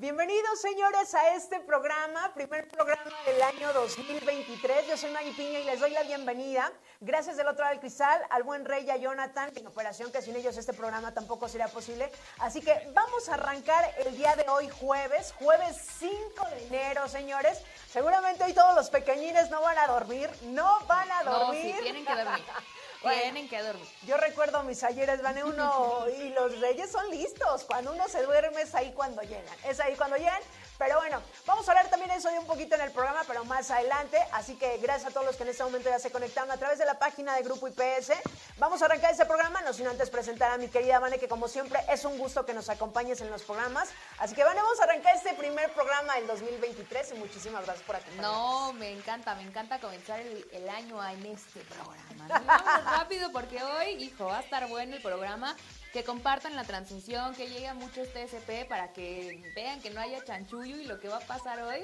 Bienvenidos señores a este programa, primer programa del año 2023. Yo soy Maggie Piña y les doy la bienvenida. Gracias del otro lado del cristal al buen Rey y a Jonathan, en operación que sin ellos este programa tampoco sería posible. Así que vamos a arrancar el día de hoy jueves, jueves 5 de enero, señores. Seguramente hoy todos los pequeñines no van a dormir, no van a dormir. No, tienen que dormir. Tienen que dormir. Yo recuerdo mis ayeres, van uno y los reyes son listos. Cuando uno se duerme es ahí cuando llegan. Es ahí cuando llegan. Pero bueno, vamos a hablar también eso de un poquito en el programa, pero más adelante. Así que gracias a todos los que en este momento ya se conectaron a través de la página de Grupo IPS. Vamos a arrancar ese programa, no sin antes presentar a mi querida Vane, que como siempre es un gusto que nos acompañes en los programas. Así que Vane, vamos a arrancar este primer programa del 2023 y muchísimas gracias por acompañarnos. No, me encanta, me encanta comenzar el, año en este programa. Vamos rápido porque hoy, hijo, va a estar bueno el programa. Que compartan la transmisión, que llegue a muchos TSP para que vean que no haya chanchullo y lo que va a pasar hoy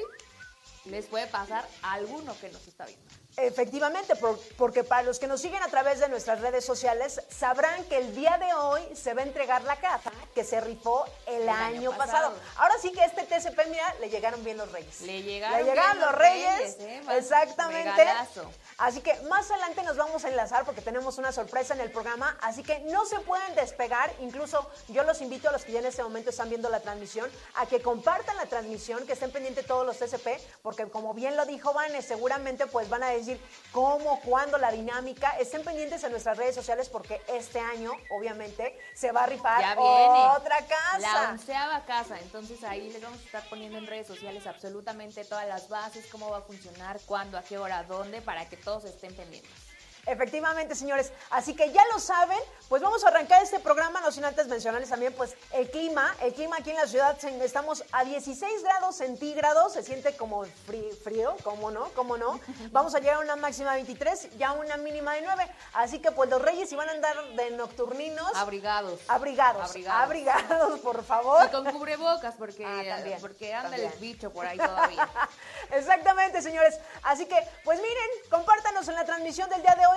les puede pasar a alguno que nos está viendo. Efectivamente, por- porque para los que nos siguen a través de nuestras redes sociales, sabrán que el día de hoy se va a entregar la caja que se rifó el, El año, año pasado. pasado. Ahora sí que este TCP, mira, le llegaron bien los reyes. Le llegaron Le llegaron bien los reyes. reyes, ¿eh? Exactamente. regalazo. Así que más adelante nos vamos a enlazar porque tenemos una sorpresa en el programa. Así que no se pueden despegar. Incluso yo los invito a los que ya en este momento están viendo la transmisión a que compartan la transmisión, que estén pendientes todos los TCP, porque como bien lo dijo Vane, seguramente pues van a decir cómo, cuándo, la dinámica. Estén pendientes en nuestras redes sociales porque este año, obviamente, se va a rifar Ya viene. otra casa. La onceava casa. Entonces ahí les vamos a estar poniendo en redes sociales absolutamente todas las bases, cómo va a funcionar, cuándo, a qué hora, dónde, para que todos estén pendientes. Efectivamente, señores. Así que ya lo saben, pues vamos a arrancar este programa, no sin antes mencionarles también, pues el clima, el clima aquí en la ciudad, estamos a 16 grados centígrados, se siente como frí- frío, ¿cómo no? ¿Cómo no? Vamos a llegar a una máxima de 23 y a una mínima de 9, así que pues los reyes si van a andar de nocturninos, Abrigados. abrigados, Abrigados. abrigados, por favor. Y con cubrebocas, porque, Ah, también, porque anda también. el bicho por ahí todavía. Exactamente, señores. Así que, pues miren, compártanos en la transmisión del día de hoy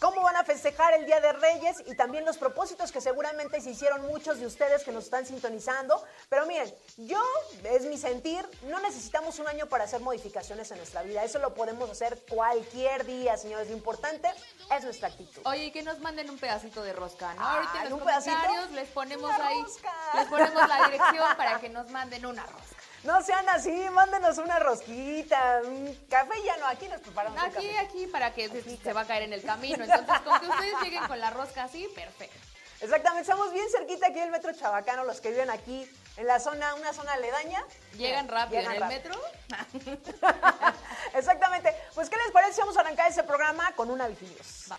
cómo van a festejar el Día de Reyes y también los propósitos que seguramente se hicieron muchos de ustedes que nos están sintonizando. Pero miren, yo, es mi sentir, no necesitamos un año para hacer modificaciones en nuestra vida. Eso lo podemos hacer cualquier día, señores. Lo importante es nuestra actitud. Oye, y que nos manden un pedacito de rosca, ¿no? Ahorita en los ¿un pedacito? comentarios les ponemos Una ahí, rosca. les ponemos la dirección para que nos manden una rosca. No sean así, mándenos una rosquita, un café ya no, aquí nos preparamos un Aquí, café. aquí, para que se, se va a caer en el camino. Entonces, con que ustedes lleguen con la rosca así, perfecto. Exactamente, estamos bien cerquita aquí del metro Chabacano, los que viven aquí en la zona, una zona aledaña. Llegan rápido Llegan en el rápido. metro. Exactamente. Pues, ¿qué les parece? si Vamos a arrancar ese programa con una Vigilios. Va.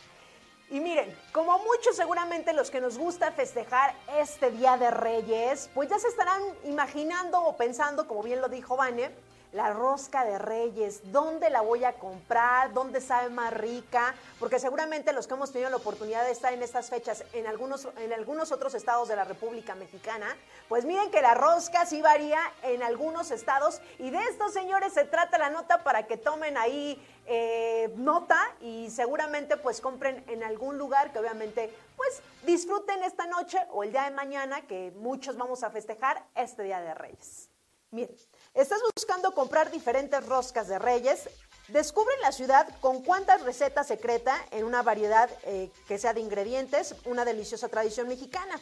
Y miren, como muchos seguramente los que nos gusta festejar este Día de Reyes, pues ya se estarán imaginando o pensando, como bien lo dijo Vane, la rosca de Reyes, ¿dónde la voy a comprar? ¿Dónde sabe más rica? Porque seguramente los que hemos tenido la oportunidad de estar en estas fechas en algunos, en algunos otros estados de la República Mexicana, pues miren que la rosca sí varía en algunos estados y de estos señores se trata la nota para que tomen ahí eh, nota y seguramente pues compren en algún lugar que obviamente pues disfruten esta noche o el día de mañana que muchos vamos a festejar este Día de Reyes. Miren, ¿estás buscando comprar diferentes roscas de reyes? Descubre en la ciudad con cuántas recetas secreta en una variedad eh, que sea de ingredientes, una deliciosa tradición mexicana.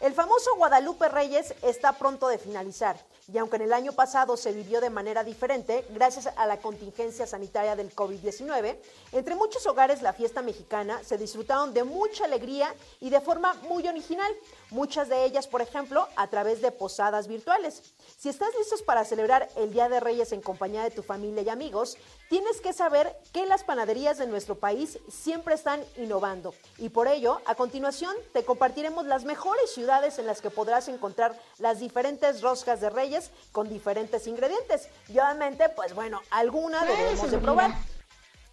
El famoso Guadalupe Reyes está pronto de finalizar y aunque en el año pasado se vivió de manera diferente gracias a la contingencia sanitaria del COVID-19, entre muchos hogares la fiesta mexicana se disfrutaron de mucha alegría y de forma muy original, muchas de ellas, por ejemplo, a través de posadas virtuales. Si estás listos para celebrar el Día de Reyes en compañía de tu familia y amigos, tienes que saber que las panaderías de nuestro país siempre están innovando y por ello, a continuación, te compartiremos las mejores ciudades en las que podrás encontrar las diferentes roscas de reyes con diferentes ingredientes. Y obviamente, pues bueno, alguna debemos de probar.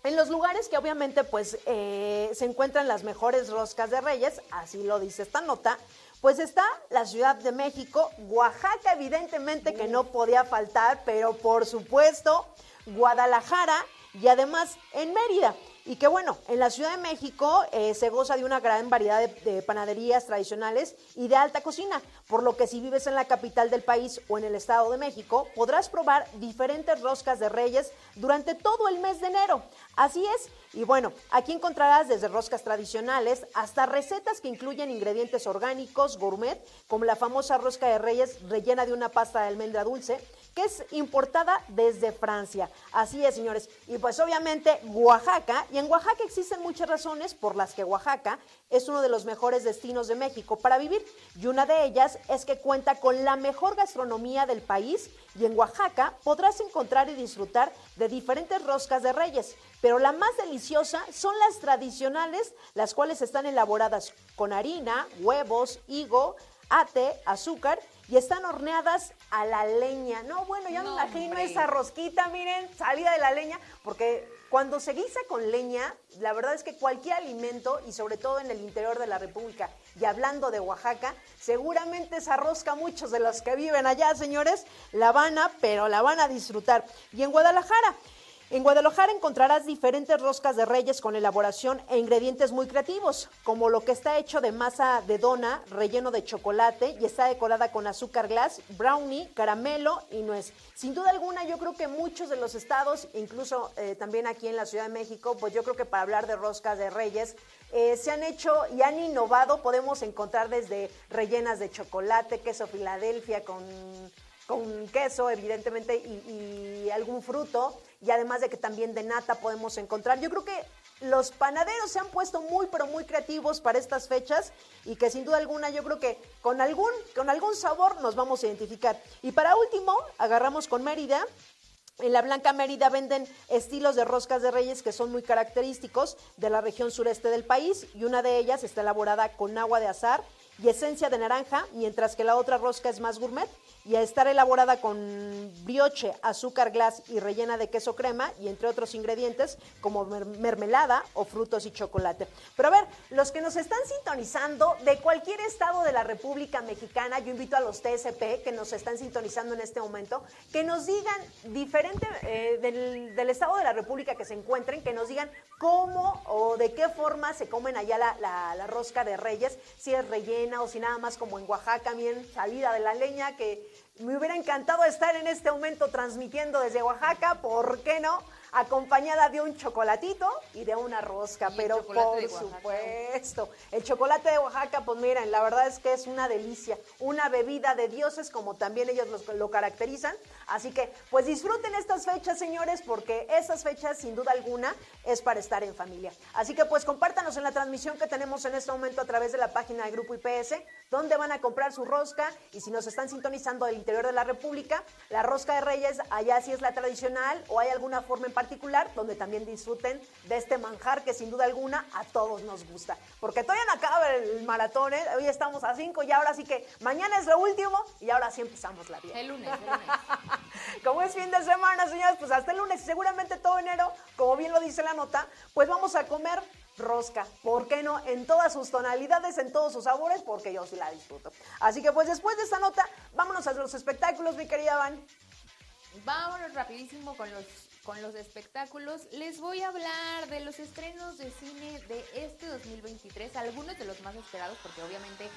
En los lugares que obviamente pues eh, se encuentran las mejores roscas de reyes, así lo dice esta nota, pues está la Ciudad de México, Oaxaca evidentemente que no podía faltar, pero por supuesto Guadalajara y además en Mérida. Y que bueno, en la Ciudad de México eh, se goza de una gran variedad de, de, panaderías tradicionales y de alta cocina, por lo que si vives en la capital del país o en el Estado de México, podrás probar diferentes roscas de reyes durante todo el mes de enero. Así es, y bueno, aquí encontrarás desde roscas tradicionales hasta recetas que incluyen ingredientes orgánicos, gourmet, como la famosa rosca de reyes rellena de una pasta de almendra dulce, que es importada desde Francia. Así es, señores. Y pues obviamente Oaxaca, y en Oaxaca existen muchas razones por las que Oaxaca es uno de los mejores destinos de México para vivir. Y una de ellas es que cuenta con la mejor gastronomía del país y en Oaxaca podrás encontrar y disfrutar de diferentes roscas de reyes. Pero la más deliciosa son las tradicionales, las cuales están elaboradas con harina, huevos, higo, ate, azúcar y están horneadas a la leña. No, bueno, ya No, me imagino hombre. esa rosquita, miren, salida de la leña, porque cuando se guisa con leña, la verdad es que cualquier alimento, y sobre todo en el interior de la República, y hablando de Oaxaca, seguramente esa rosca muchos de los que viven allá, señores, la van a, pero la van a disfrutar. Y en Guadalajara, en Guadalajara encontrarás diferentes roscas de reyes con elaboración e ingredientes muy creativos, como lo que está hecho de masa de dona, relleno de chocolate y está decorada con azúcar glass, brownie, caramelo y nuez. Sin duda alguna, yo creo que muchos de los estados, incluso eh, también aquí en la Ciudad de México, pues yo creo que para hablar de roscas de reyes, eh, se han hecho y han innovado. Podemos encontrar desde rellenas de chocolate, queso Filadelfia con con queso, evidentemente, y, y algún fruto, y además de que también de nata podemos encontrar. Yo creo que los panaderos se han puesto muy, pero muy creativos para estas fechas y que sin duda alguna yo creo que con algún, con algún sabor nos vamos a identificar. Y para último, agarramos con Mérida. En la Blanca Mérida venden estilos de roscas de reyes que son muy característicos de la región sureste del país y una de ellas está elaborada con agua de azar y esencia de naranja, mientras que la otra rosca es más gourmet y a estar elaborada con brioche, azúcar glass y rellena de queso crema y entre otros ingredientes como mer- mermelada o frutos y chocolate. Pero a ver, los que nos están sintonizando de cualquier estado de la República Mexicana, yo invito a los TSP que nos están sintonizando en este momento, que nos digan diferente eh, del, estado de la República que se encuentren, que nos digan cómo o de qué forma se comen allá la- la rosca de reyes, si es rellena o si nada más como en Oaxaca, bien salida de la leña, que me hubiera encantado estar en este momento transmitiendo desde Oaxaca, ¿por qué no? Acompañada de un chocolatito y de una rosca, Y pero por supuesto. El chocolate de Oaxaca, pues miren, la verdad es que es una delicia, una bebida de dioses, como también ellos los- lo caracterizan. Así que, pues disfruten estas fechas, señores, porque esas fechas, sin duda alguna, es para estar en familia. Así que, pues compártanos en la transmisión que tenemos en este momento a través de la página de Grupo IPS, donde van a comprar su rosca. Y si nos están sintonizando del interior de la República, la rosca de Reyes, allá sí es la tradicional, o hay alguna forma en particular donde también disfruten de este manjar que sin duda alguna a todos nos gusta. Porque todavía no acaba el maratón, ¿eh? hoy estamos a 5 y ahora sí que mañana es lo último y ahora sí empezamos la vida. El lunes, el lunes. Como es fin de semana, señores, pues hasta el lunes y seguramente todo enero, como bien lo dice la nota, pues vamos a comer rosca. ¿Por qué no? En todas sus tonalidades, en todos sus sabores, porque yo sí la disfruto. Así que pues después de esta nota, vámonos a los espectáculos, mi querida Van. Vámonos rapidísimo con los, con los espectáculos. Les voy a hablar de los estrenos de cine de este 2023, algunos de los más esperados, porque obviamente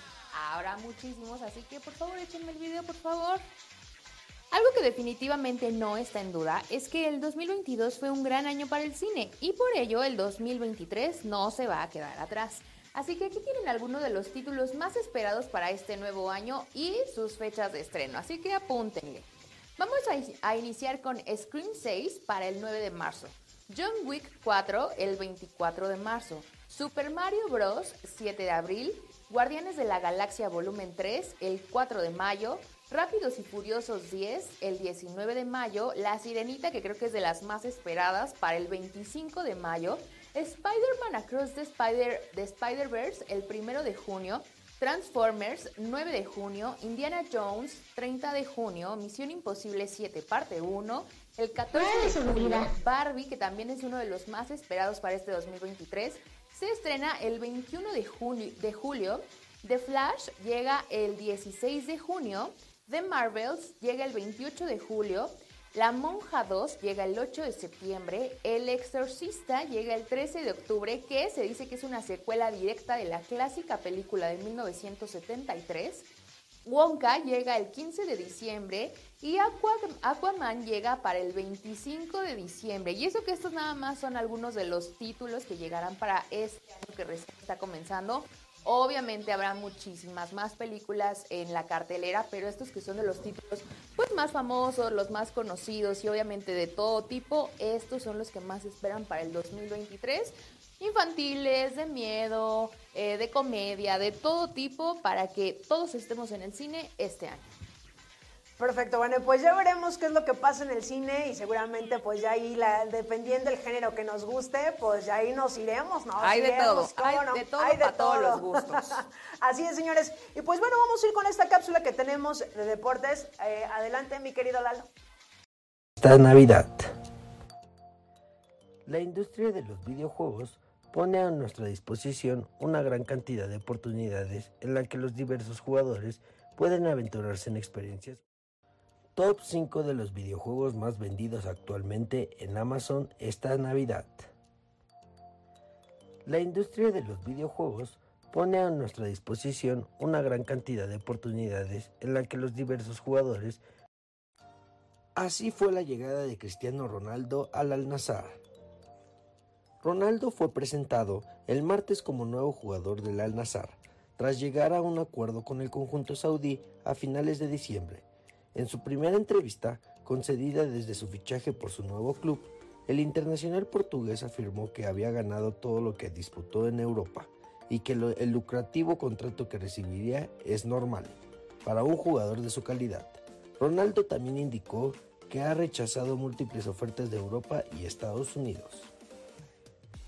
habrá muchísimos, así que por favor échenme el video, por favor. Algo que definitivamente no está en duda es que el 2022 fue un gran año para el cine y por ello el 2023 no se va a quedar atrás. Así que aquí tienen algunos de los títulos más esperados para este nuevo año y sus fechas de estreno, así que apúntenle. Vamos a, in- a iniciar con Scream 6 para el 9 de marzo, John Wick 4 el 24 de marzo, Super Mario Bros. 7 de abril, Guardianes de la Galaxia Volumen 3 el 4 de mayo, Rápidos y Furiosos 10 el 19 de mayo, La Sirenita que creo que es de las más esperadas para el 25 de mayo, Spider-Man Across the Spider- Spider-Verse el 1 de junio, Transformers 9 de junio, Indiana Jones 30 de junio, Misión Imposible 7 parte 1, el 14 de julio Barbie, que también es uno de los más esperados para este 2023, se estrena el 21 de, junio, de julio, The Flash llega el 16 de junio, The Marvels llega el 28 de julio, La Monja 2 llega el 8 de septiembre, El Exorcista llega el 13 de octubre, que se dice que es una secuela directa de la clásica película de 1973. Wonka llega el 15 de diciembre y Aquaman llega para el 25 de diciembre. Y eso que estos nada más son algunos de los títulos que llegarán para este año que recién está comenzando. Obviamente habrá muchísimas más películas en la cartelera, pero estos que son de los títulos pues más famosos, los más conocidos y obviamente de todo tipo, estos son los que más esperan para el 2023. Infantiles, de miedo, eh, de comedia, de todo tipo, para que todos estemos en el cine este año. Perfecto, bueno, pues ya veremos qué es lo que pasa en el cine y seguramente pues ya ahí, la, dependiendo del género que nos guste, pues ya ahí nos iremos, ¿no? Hay de todo, hay de todo para todos los gustos. Así es, señores. Y pues bueno, vamos a ir con esta cápsula que tenemos de deportes. Eh, adelante, mi querido Lalo. Esta Navidad. La industria de los videojuegos pone a nuestra disposición una gran cantidad de oportunidades en la que los diversos jugadores pueden aventurarse en experiencias Top 5 de los videojuegos más vendidos actualmente en Amazon esta Navidad. La industria de los videojuegos pone a nuestra disposición una gran cantidad de oportunidades en la que los diversos jugadores Así fue la llegada de Cristiano Ronaldo al Al-Nassr. Ronaldo fue presentado el martes como nuevo jugador del Al-Nassr, tras llegar a un acuerdo con el conjunto saudí a finales de diciembre. En su primera entrevista, concedida desde su fichaje por su nuevo club, el internacional portugués afirmó que había ganado todo lo que disputó en Europa y que el lucrativo contrato que recibiría es normal para un jugador de su calidad. Ronaldo también indicó que ha rechazado múltiples ofertas de Europa y Estados Unidos.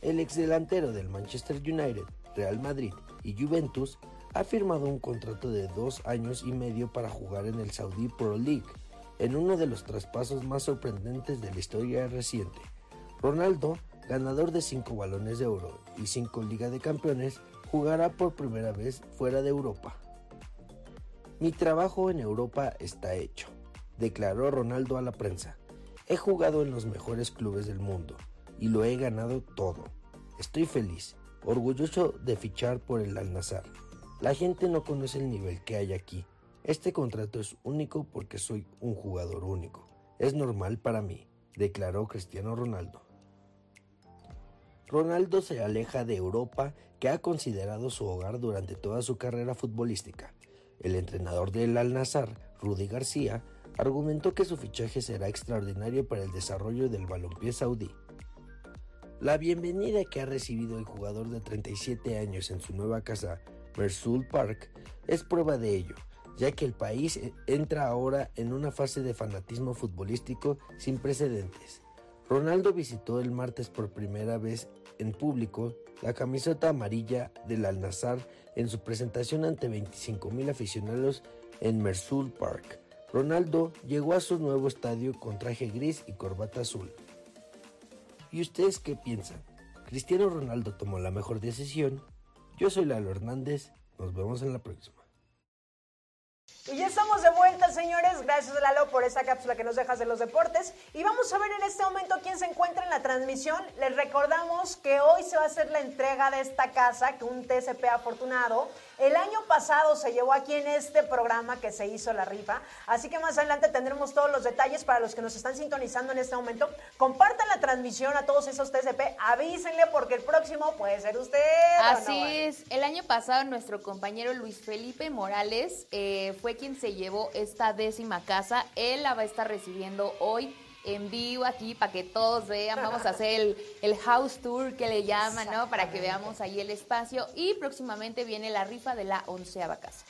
El exdelantero del Manchester United, Real Madrid y Juventus ha firmado un contrato de dos años y medio para jugar en el Saudi Pro League, en uno de los traspasos más sorprendentes de la historia reciente. Ronaldo, ganador de cinco balones de oro y cinco Liga de Campeones, jugará por primera vez fuera de Europa. Mi trabajo en Europa está hecho, declaró Ronaldo a la prensa. He jugado en los mejores clubes del mundo y lo he ganado todo. Estoy feliz, orgulloso de fichar por el Al-Nassr. La gente no conoce el nivel que hay aquí. Este contrato es único porque soy un jugador único. Es normal para mí, declaró Cristiano Ronaldo. Ronaldo se aleja de Europa, que ha considerado su hogar durante toda su carrera futbolística. El entrenador del Al Nassr, Rudy García, argumentó que su fichaje será extraordinario para el desarrollo del balompié saudí. La bienvenida que ha recibido el jugador de 37 años en su nueva casa Mersul Park es prueba de ello, ya que el país e, entra ahora en una fase de fanatismo futbolístico sin precedentes. Ronaldo visitó el martes por primera vez en público la camiseta amarilla del Al-Nassr en su presentación ante 25.000 aficionados en Mersul Park. Ronaldo llegó a su nuevo estadio con traje gris y corbata azul. ¿Y ustedes qué piensan? ¿Cristiano Ronaldo tomó la mejor decisión yo soy Lalo Hernández. Nos vemos en la próxima. Y ya estamos de vuelta, señores. Gracias, Lalo, por esta cápsula que nos dejas de los deportes. Y vamos a ver en este momento quién se encuentra en la transmisión. Les recordamos que hoy se va a hacer la entrega de esta casa, que un TCP afortunado el año pasado se llevó aquí en este programa que se hizo la rifa, así que más adelante tendremos todos los detalles para los que nos están sintonizando en este momento. Compartan la transmisión a todos esos TCP, avísenle porque el próximo puede ser usted. Así es, el año pasado nuestro compañero Luis Felipe Morales eh, fue quien se llevó esta décima casa, él la va a estar recibiendo hoy en vivo aquí para que todos vean. Vamos a hacer el, house tour que le llaman, ¿no? Para que veamos ahí el espacio. Y próximamente viene la rifa de la onceava casa.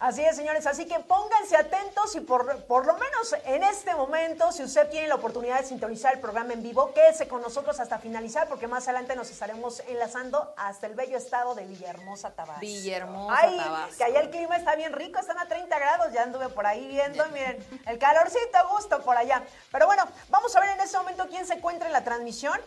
Así es, señores. Así que pónganse atentos y por, por lo menos en este momento, si usted tiene la oportunidad de sintonizar el programa en vivo, quédese con nosotros hasta finalizar, porque más adelante nos estaremos enlazando hasta el bello estado de Villahermosa, Tabasco. Villahermosa, Ay, Tabasco. que allá el clima está bien rico, están a 30 grados, ya anduve por ahí viendo, miren, el calorcito a gusto por allá. Pero bueno, vamos a ver en este momento quién se encuentra en la transmisión.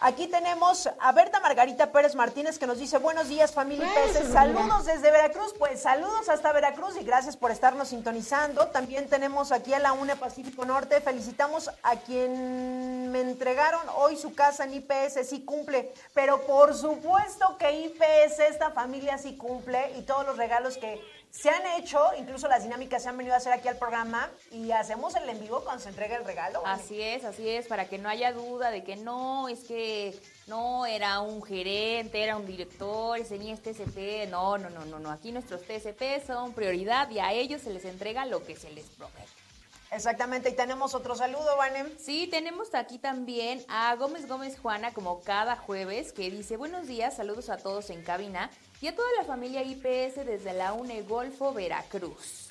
Aquí tenemos a Berta Margarita Pérez Martínez que nos dice buenos días familia IPS, saludos desde Veracruz, pues saludos hasta Veracruz y gracias por estarnos sintonizando. También tenemos aquí a la UNE Pacífico Norte, felicitamos a quien me entregaron hoy su casa en IPS, sí cumple, pero por supuesto que IPS, esta familia sí cumple y todos los regalos que se han hecho, incluso las dinámicas se han venido a hacer aquí al programa y hacemos el en vivo cuando se entrega el regalo. Así es, así es, para que no haya duda de que no, es que no era un gerente, era un director, ese ni es TCP, no, no, no, no, no, aquí nuestros TCP son prioridad y a ellos se les entrega lo que se les promete. Exactamente, y tenemos otro saludo, Vanem. Sí, tenemos aquí también a Gómez Gómez Juana, como cada jueves, que dice, buenos días, saludos a todos en cabina y a toda la familia IPS desde la UNE Golfo, Veracruz.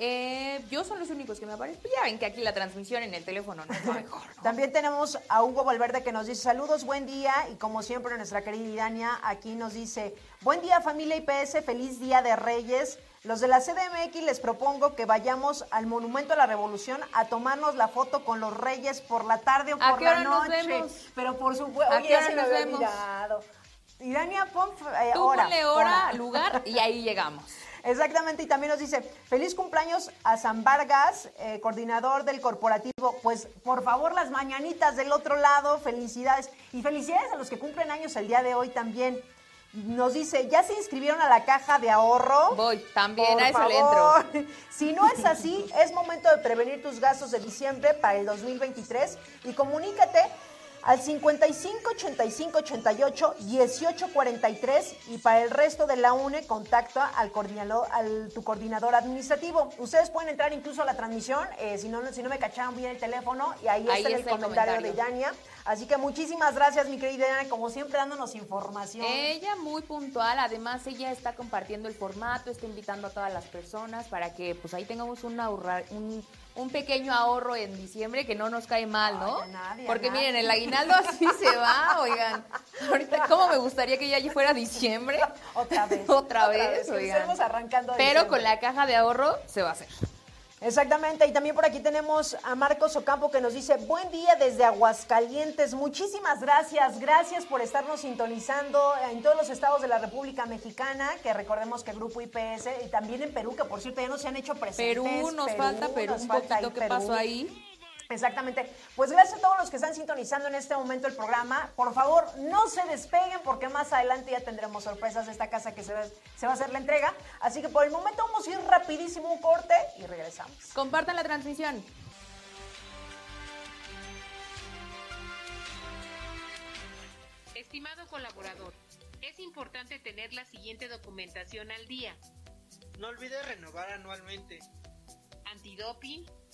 Eh, yo son los únicos que me aparecen. Pues ya ven que aquí la transmisión en el teléfono no es lo mejor. ¿no? También tenemos a Hugo Valverde que nos dice saludos, buen día y como siempre nuestra querida Idania aquí nos dice buen día familia IPS, feliz día de Reyes. Los de la CDMX les propongo que vayamos al Monumento a la Revolución a tomarnos la foto con los Reyes por la tarde o ¿A por la nos noche. vemos? Pero por supuesto, ¿A oye, qué ya hora se me nos había vemos? Idania, pon eh, Tú hora, ponle hora, lugar y ahí llegamos. Exactamente, y también nos dice, feliz cumpleaños a San Vargas, eh, coordinador del corporativo. Pues por favor, las mañanitas del otro lado, felicidades. Y felicidades a los que cumplen años el día de hoy también. Nos dice, ¿ya se inscribieron a la caja de ahorro? Voy, también Por a eso le favor. entro. Si no es así, es momento de prevenir tus gastos de diciembre para el 2023 y comunícate al 55 85 88 18 43 y para el resto de la UNE contacta al coordinador al tu coordinador administrativo. Ustedes pueden entrar incluso a la transmisión eh, si no si no me cacharon bien el teléfono y ahí, Ahí está, está el comentario, comentario. de Yania. Así que muchísimas gracias mi querida Yania, como siempre dándonos información. Ella muy puntual, además ella está compartiendo el formato, está invitando a todas las personas para que pues ahí tengamos un ahorrar, un, un pequeño ahorro en diciembre que no nos cae mal, ¿no? Ay, a nadie, a Porque nadie. miren, el aguinaldo así se va, oigan. Ahorita, ¿cómo me gustaría que ya fuera diciembre? Otra vez. Otra vez, oigan. arrancando Pero diciembre. con la caja de ahorro se va a hacer. Exactamente, y también por aquí tenemos a Marcos Ocampo que nos dice, buen día desde Aguascalientes, muchísimas gracias, gracias por estarnos sintonizando en todos los estados de la República Mexicana, que recordemos que Grupo IPS, y también en Perú, que por cierto ya no se han hecho presentes. Perú, nos falta Perú, nos un falta poquito que Perú. pasó ahí. Exactamente. Pues gracias a todos los que están sintonizando en este momento el programa. Por favor, no se despeguen porque más adelante ya tendremos sorpresas de esta casa que se va, se va a hacer la entrega. Así que por el momento vamos a ir rapidísimo un corte y regresamos. Compartan la transmisión. Estimado colaborador, es importante tener la siguiente documentación al día. No olvides renovar anualmente. Antidoping,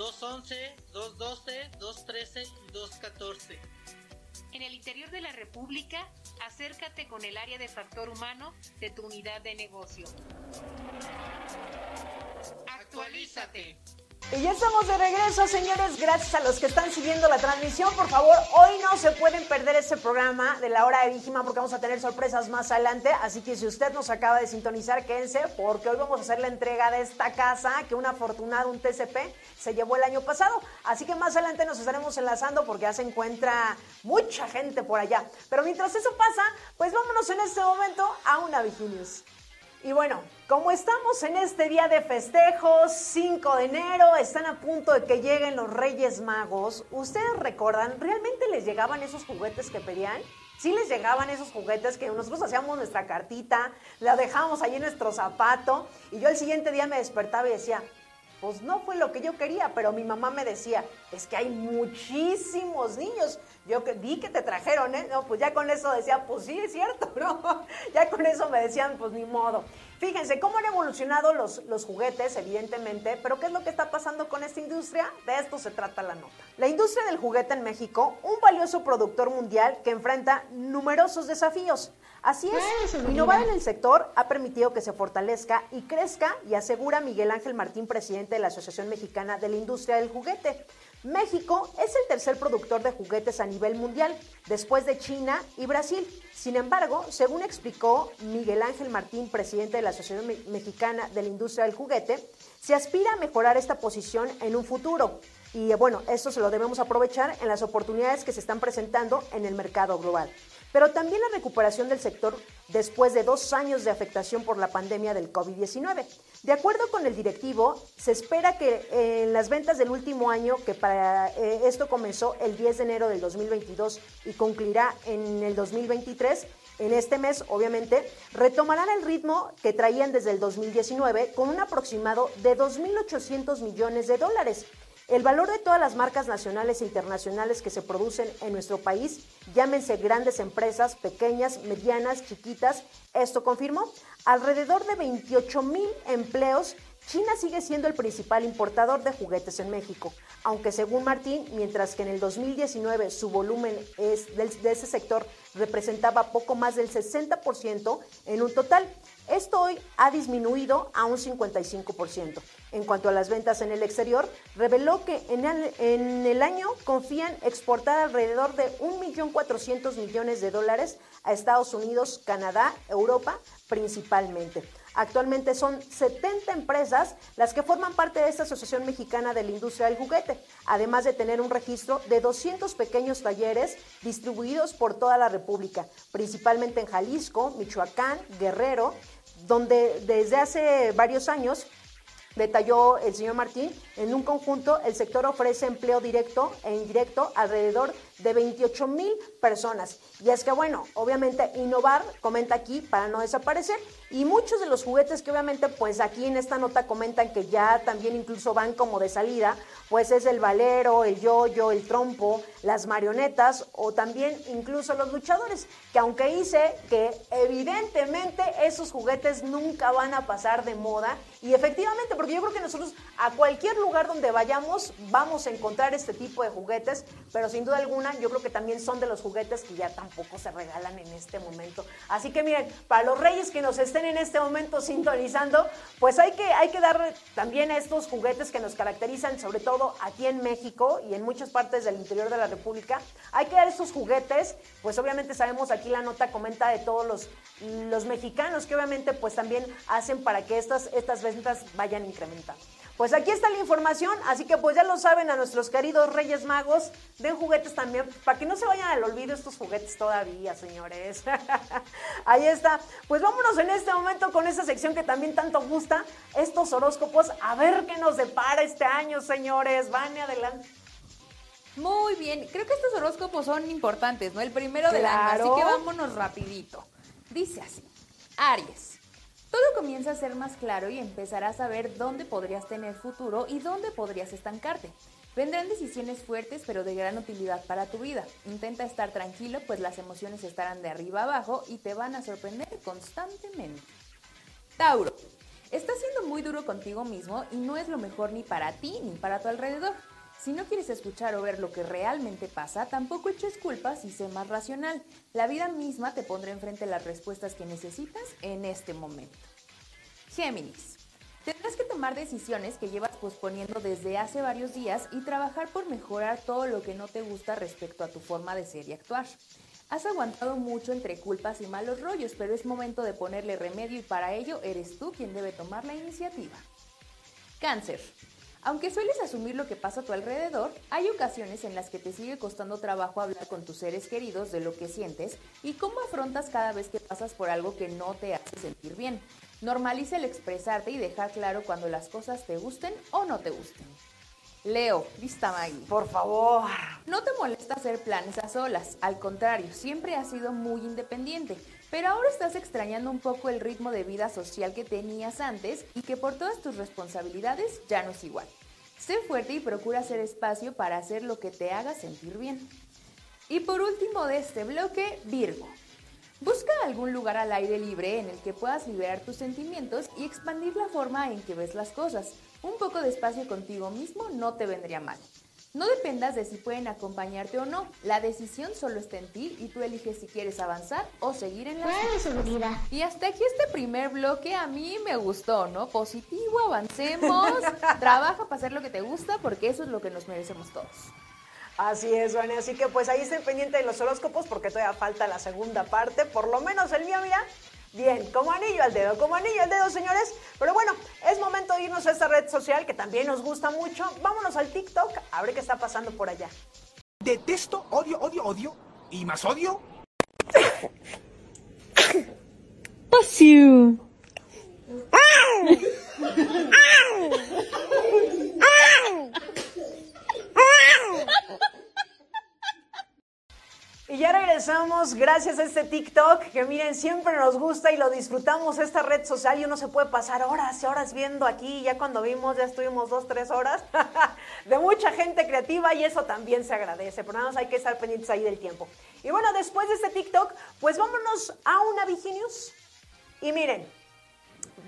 211, 212, 213 y 214. En el interior de la República, acércate con el área de factor humano de tu unidad de negocio. Actualízate. Y ya estamos de regreso, señores. Gracias a los que están siguiendo la transmisión. Por favor, hoy no se pueden perder este programa de la hora de Víjima porque vamos a tener sorpresas más adelante. Así que si usted nos acaba de sintonizar, quédense porque hoy vamos a hacer la entrega de esta casa que un afortunado, un TCP, se llevó el año pasado. Así que más adelante nos estaremos enlazando porque ya se encuentra mucha gente por allá. Pero mientras eso pasa, pues vámonos en este momento a una Vigilius. Y bueno, como estamos en este día de festejos, 5 de enero, están a punto de que lleguen los Reyes Magos. ¿Ustedes recuerdan, realmente les llegaban esos juguetes que pedían? Sí les llegaban esos juguetes que nosotros hacíamos nuestra cartita, la dejábamos ahí en nuestro zapato y yo el siguiente día me despertaba y decía, pues no fue lo que yo quería, pero mi mamá me decía, es que hay muchísimos niños. Yo que di que te trajeron, ¿eh? No, pues ya con eso decía, pues sí, es cierto, ¿no? Ya con eso me decían, pues ni modo. Fíjense cómo han evolucionado los, los juguetes, evidentemente, pero ¿qué es lo que está pasando con esta industria? De esto se trata la nota. La industria del juguete en México, un valioso productor mundial que enfrenta numerosos desafíos. Así es, innovar en el sector ha permitido que se fortalezca y crezca y asegura Miguel Ángel Martín, presidente de la Asociación Mexicana de la Industria del Juguete. México es el tercer productor de juguetes a nivel mundial, después de China y Brasil. Sin embargo, según explicó Miguel Ángel Martín, presidente de la Asociación Mexicana de la Industria del Juguete, se aspira a mejorar esta posición en un futuro. Y bueno, esto se lo debemos aprovechar en las oportunidades que se están presentando en el mercado global pero también la recuperación del sector después de dos años de afectación por la pandemia del COVID-19. De acuerdo con el directivo, se espera que eh, en las ventas del último año, que para eh, esto comenzó el 10 de enero del 2022 y concluirá en el 2023, en este mes, obviamente, retomarán el ritmo que traían desde el 2019 con un aproximado de 2.800 millones de dólares. El valor de todas las marcas nacionales e internacionales que se producen en nuestro país, llámense grandes empresas, pequeñas, medianas, chiquitas, esto confirmó, alrededor de 28 mil empleos China sigue siendo el principal importador de juguetes en México, aunque según Martín, mientras que en el 2019 su volumen es de ese sector representaba poco más del 60% en un total, esto hoy ha disminuido a un 55%. En cuanto a las ventas en el exterior, reveló que en el, en el año confían exportar alrededor de 1.400.000 millones de dólares a Estados Unidos, Canadá, Europa principalmente. Actualmente son 70 empresas las que forman parte de esta Asociación Mexicana de la Industria del Juguete, además de tener un registro de 200 pequeños talleres distribuidos por toda la República, principalmente en Jalisco, Michoacán, Guerrero, donde desde hace varios años detalló el señor Martín, en un conjunto el sector ofrece empleo directo e indirecto alrededor de 28 mil personas. Y es que bueno, obviamente innovar, comenta aquí, para no desaparecer. Y muchos de los juguetes que obviamente pues aquí en esta nota comentan que ya también incluso van como de salida, pues es el valero, el yoyo, el trompo, las marionetas o también incluso los luchadores, que aunque hice que evidentemente esos juguetes nunca van a pasar de moda y efectivamente, porque yo creo que nosotros a cualquier lugar donde vayamos vamos a encontrar este tipo de juguetes, pero sin duda alguna yo creo que también son de los juguetes que ya tampoco se regalan en este momento. Así que miren, para los reyes que nos estén en este momento sintonizando, pues hay que, hay que dar también a estos juguetes que nos caracterizan, sobre todo aquí en México y en muchas partes del interior de la República, hay que dar estos juguetes, pues obviamente sabemos aquí la nota comenta de todos los, los mexicanos que obviamente pues también hacen para que estas, estas ventas vayan incrementando. Pues aquí está la información, así que pues ya lo saben a nuestros queridos Reyes Magos, den juguetes también, para que no se vayan al olvido estos juguetes todavía, señores. Ahí está. Pues vámonos en este momento con esa sección que también tanto gusta, estos horóscopos, a ver qué nos depara este año, señores. Van adelante. Muy bien, creo que estos horóscopos son importantes, ¿no? El primero del año, así que vámonos rapidito. Dice así, Aries. Todo comienza a ser más claro y empezarás a ver dónde podrías tener futuro y dónde podrías estancarte. Vendrán decisiones fuertes pero de gran utilidad para tu vida. Intenta estar tranquilo pues las emociones estarán de arriba abajo y te van a sorprender constantemente. Tauro. Estás siendo muy duro contigo mismo y no es lo mejor ni para ti ni para tu alrededor. Si no quieres escuchar o ver lo que realmente pasa, tampoco eches culpas y sé más racional. La vida misma te pondrá enfrente las respuestas que necesitas en este momento. Géminis. Tendrás que tomar decisiones que llevas posponiendo desde hace varios días y trabajar por mejorar todo lo que no te gusta respecto a tu forma de ser y actuar. Has aguantado mucho entre culpas y malos rollos, pero es momento de ponerle remedio y para ello eres tú quien debe tomar la iniciativa. Cáncer. Aunque sueles asumir lo que pasa a tu alrededor, hay ocasiones en las que te sigue costando trabajo hablar con tus seres queridos de lo que sientes y cómo afrontas cada vez que pasas por algo que no te hace sentir bien. Normaliza el expresarte y dejar claro cuando las cosas te gusten o no te gusten. Leo, lista Maggie. Por favor. No te molesta hacer planes a solas, al contrario, siempre has sido muy independiente, pero ahora estás extrañando un poco el ritmo de vida social que tenías antes y que por todas tus responsabilidades ya no es igual. Sé fuerte y procura hacer espacio para hacer lo que te haga sentir bien. Y por último de este bloque, Virgo. Busca algún lugar al aire libre en el que puedas liberar tus sentimientos y expandir la forma en que ves las cosas. Un poco de espacio contigo mismo no te vendría mal. No dependas de si pueden acompañarte o no. La decisión solo está en ti y tú eliges si quieres avanzar o seguir en la vida. Y hasta aquí este primer bloque a mí me gustó, ¿no? Positivo, avancemos, trabaja para hacer lo que te gusta porque eso es lo que nos merecemos todos. Así es, Vane. Así que pues ahí estén pendientes de los horóscopos porque todavía falta la segunda parte. Por lo menos el mío, mira. Bien, como anillo al dedo, como anillo al dedo, señores. Pero bueno, es momento de irnos a esta red social que también nos gusta mucho. Vámonos al TikTok a ver qué está pasando por allá. Detesto, odio, odio, odio. ¿Y más odio? Pasiu. Y ya regresamos gracias a este TikTok que miren, siempre nos gusta y lo disfrutamos esta red social y uno se puede pasar horas y horas viendo aquí, ya cuando vimos ya estuvimos dos, tres horas de mucha gente creativa y eso también se agradece, pero nada más hay que estar pendientes ahí del tiempo. Y bueno, después de este TikTok, pues vámonos a una Viginius y miren,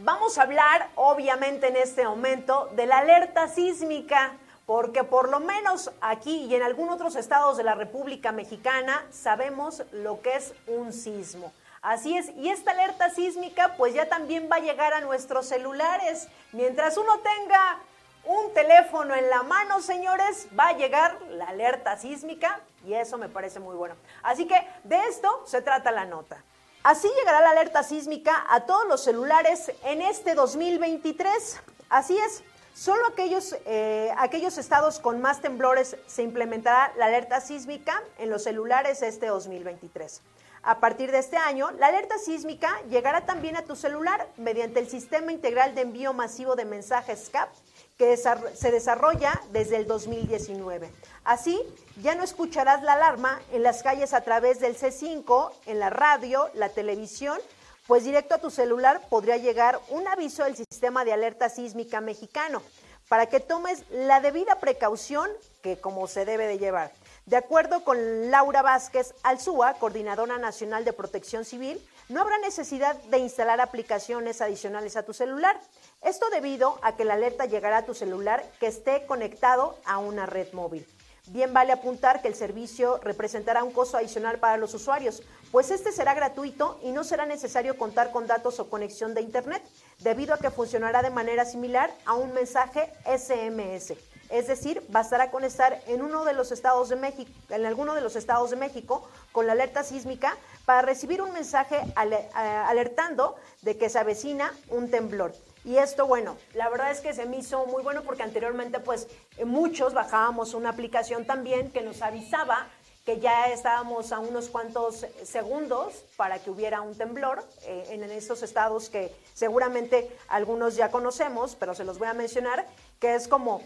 vamos a hablar obviamente en este momento de la alerta sísmica porque por lo menos aquí y en algunos otros estados de la República Mexicana sabemos lo que es un sismo. Así es, y esta alerta sísmica pues ya también va a llegar a nuestros celulares. Mientras uno tenga un teléfono en la mano, señores, va a llegar la alerta sísmica y eso me parece muy bueno. Así que de esto se trata la nota. Así llegará la alerta sísmica a todos los celulares en este 2023. Así es, Solo aquellos, eh, aquellos estados con más temblores se implementará la alerta sísmica en los celulares este 2023. A partir de este año, la alerta sísmica llegará también a tu celular mediante el Sistema Integral de Envío Masivo de Mensajes CAP, que se desarrolla desde el 2019. Así, ya no escucharás la alarma en las calles a través del C5, en la radio, la televisión, pues directo a tu celular podría llegar un aviso del sistema de alerta sísmica mexicano para que tomes la debida precaución que como se debe de llevar. De acuerdo con Laura Vázquez Alzúa, coordinadora nacional de protección civil, no habrá necesidad de instalar aplicaciones adicionales a tu celular. Esto debido a que la alerta llegará a tu celular que esté conectado a una red móvil. Bien vale apuntar que el servicio representará un costo adicional para los usuarios, pues este será gratuito y no será necesario contar con datos o conexión de Internet, debido a que funcionará de manera similar a un mensaje SMS. Es decir, bastará con estar en uno de los estados de México, en alguno de los estados de México con la alerta sísmica para recibir un mensaje eh, alertando de que se avecina un temblor. Y esto, bueno, la verdad es que se me hizo muy bueno porque anteriormente pues eh, muchos bajábamos una aplicación también que nos avisaba que ya estábamos a unos cuantos segundos para que hubiera un temblor eh, en estos estados que seguramente algunos ya conocemos, pero se los voy a mencionar, que es como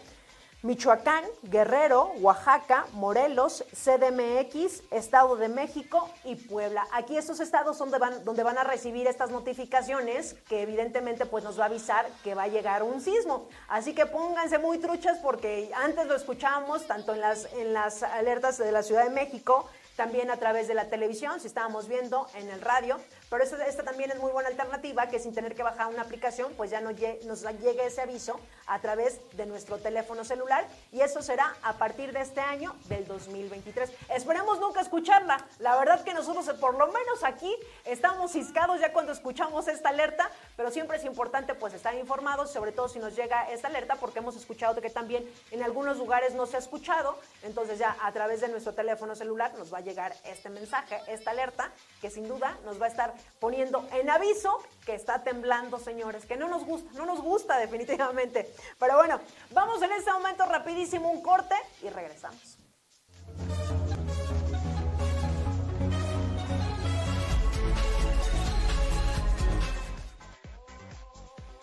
Michoacán, Guerrero, Oaxaca, Morelos, CDMX, Estado de México y Puebla. Aquí estos estados son donde van, donde van a recibir estas notificaciones que evidentemente pues nos va a avisar que va a llegar un sismo. Así que pónganse muy truchas porque antes lo escuchábamos tanto en las, en las alertas de la Ciudad de México, también a través de la televisión, si estábamos viendo en el radio, pero esta también es muy buena alternativa, que sin tener que bajar una aplicación, pues ya no nos llegue ese aviso a través de nuestro teléfono celular y eso será a partir de este año del 2023. Esperemos nunca escucharla. La verdad que nosotros por lo menos aquí estamos ciscados ya cuando escuchamos esta alerta, pero siempre es importante pues estar informados, sobre todo si nos llega esta alerta, porque hemos escuchado que también en algunos lugares no se ha escuchado, entonces ya a través de nuestro teléfono celular nos va a llegar este mensaje, esta alerta, que sin duda nos va a estar poniendo en aviso que está temblando, señores, que no nos gusta, no nos gusta definitivamente. Pero bueno, vamos en este momento rapidísimo un corte y regresamos.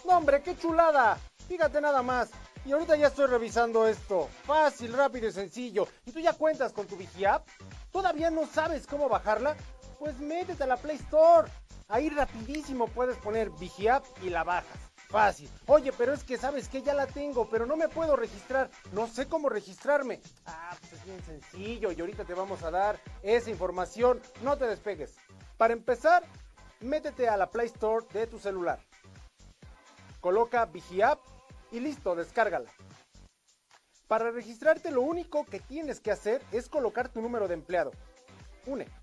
No, hombre, qué chulada. Fíjate nada más. Y ahorita ya estoy revisando esto. Fácil, rápido y sencillo. ¿Y tú ya cuentas con tu VigiApp? ¿Todavía no sabes cómo bajarla? Pues métete a la Play Store. Ahí rapidísimo puedes poner VigiApp y la bajas. Fácil. Oye, pero es que sabes que ya la tengo, pero no me puedo registrar. No sé cómo registrarme. Ah, pues es bien sencillo y ahorita te vamos a dar esa información. No te despegues. Para empezar, métete a la Play Store de tu celular. Coloca VigiApp y listo, descárgala. Para registrarte lo único que tienes que hacer es colocar tu número de empleado. UNE.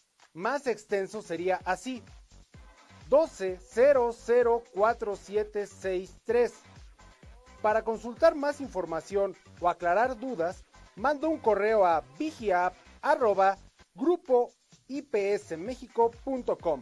más extenso sería así. 12004763. Para consultar más información o aclarar dudas, manda un correo a vigiapp.grupoipsmexico.com.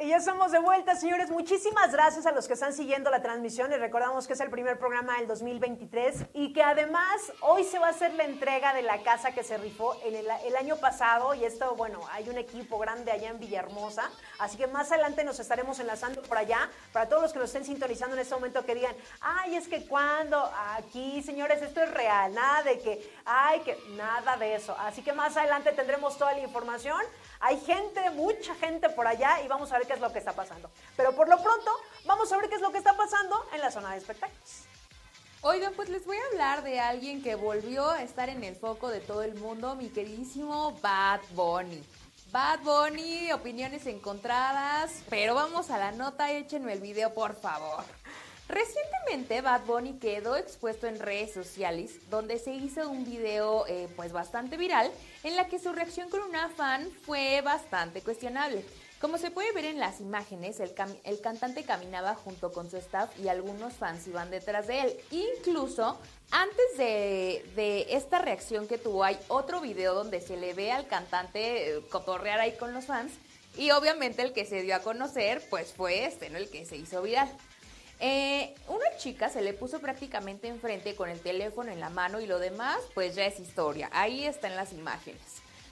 Y ya somos de vuelta, señores. Muchísimas gracias a los que están siguiendo la transmisión y recordamos que es el primer programa del 2023 y que además hoy se va a hacer la entrega de la casa que se rifó en el, año pasado y esto, bueno, hay un equipo grande allá en Villahermosa, así que más adelante nos estaremos enlazando por allá para todos los que nos estén sintonizando en este momento que digan, ay, es que cuando aquí, señores, esto es real, nada de que, ay, que nada de eso. Así que más adelante tendremos toda la información. Hay gente, mucha gente por allá y vamos a ver qué es lo que está pasando. Pero por lo pronto, vamos a ver qué es lo que está pasando en la zona de espectáculos. Oigan, pues les voy a hablar de alguien que volvió a estar en el foco de todo el mundo, mi queridísimo Bad Bunny. Bad Bunny, opiniones encontradas, pero vamos a la nota, échenme el video por favor. Recientemente Bad Bunny quedó expuesto en redes sociales donde se hizo un video eh, pues bastante viral en la que su reacción con una fan fue bastante cuestionable. Como se puede ver en las imágenes, el, cantante caminaba junto con su staff y algunos fans iban detrás de él. Incluso antes de, esta reacción que tuvo, hay otro video donde se le ve al cantante eh, cotorrear ahí con los fans. Y obviamente el que se dio a conocer, pues fue este. El que se hizo viral. Eh, una chica se le puso prácticamente enfrente con el teléfono en la mano y lo demás pues ya es historia. Ahí están las imágenes.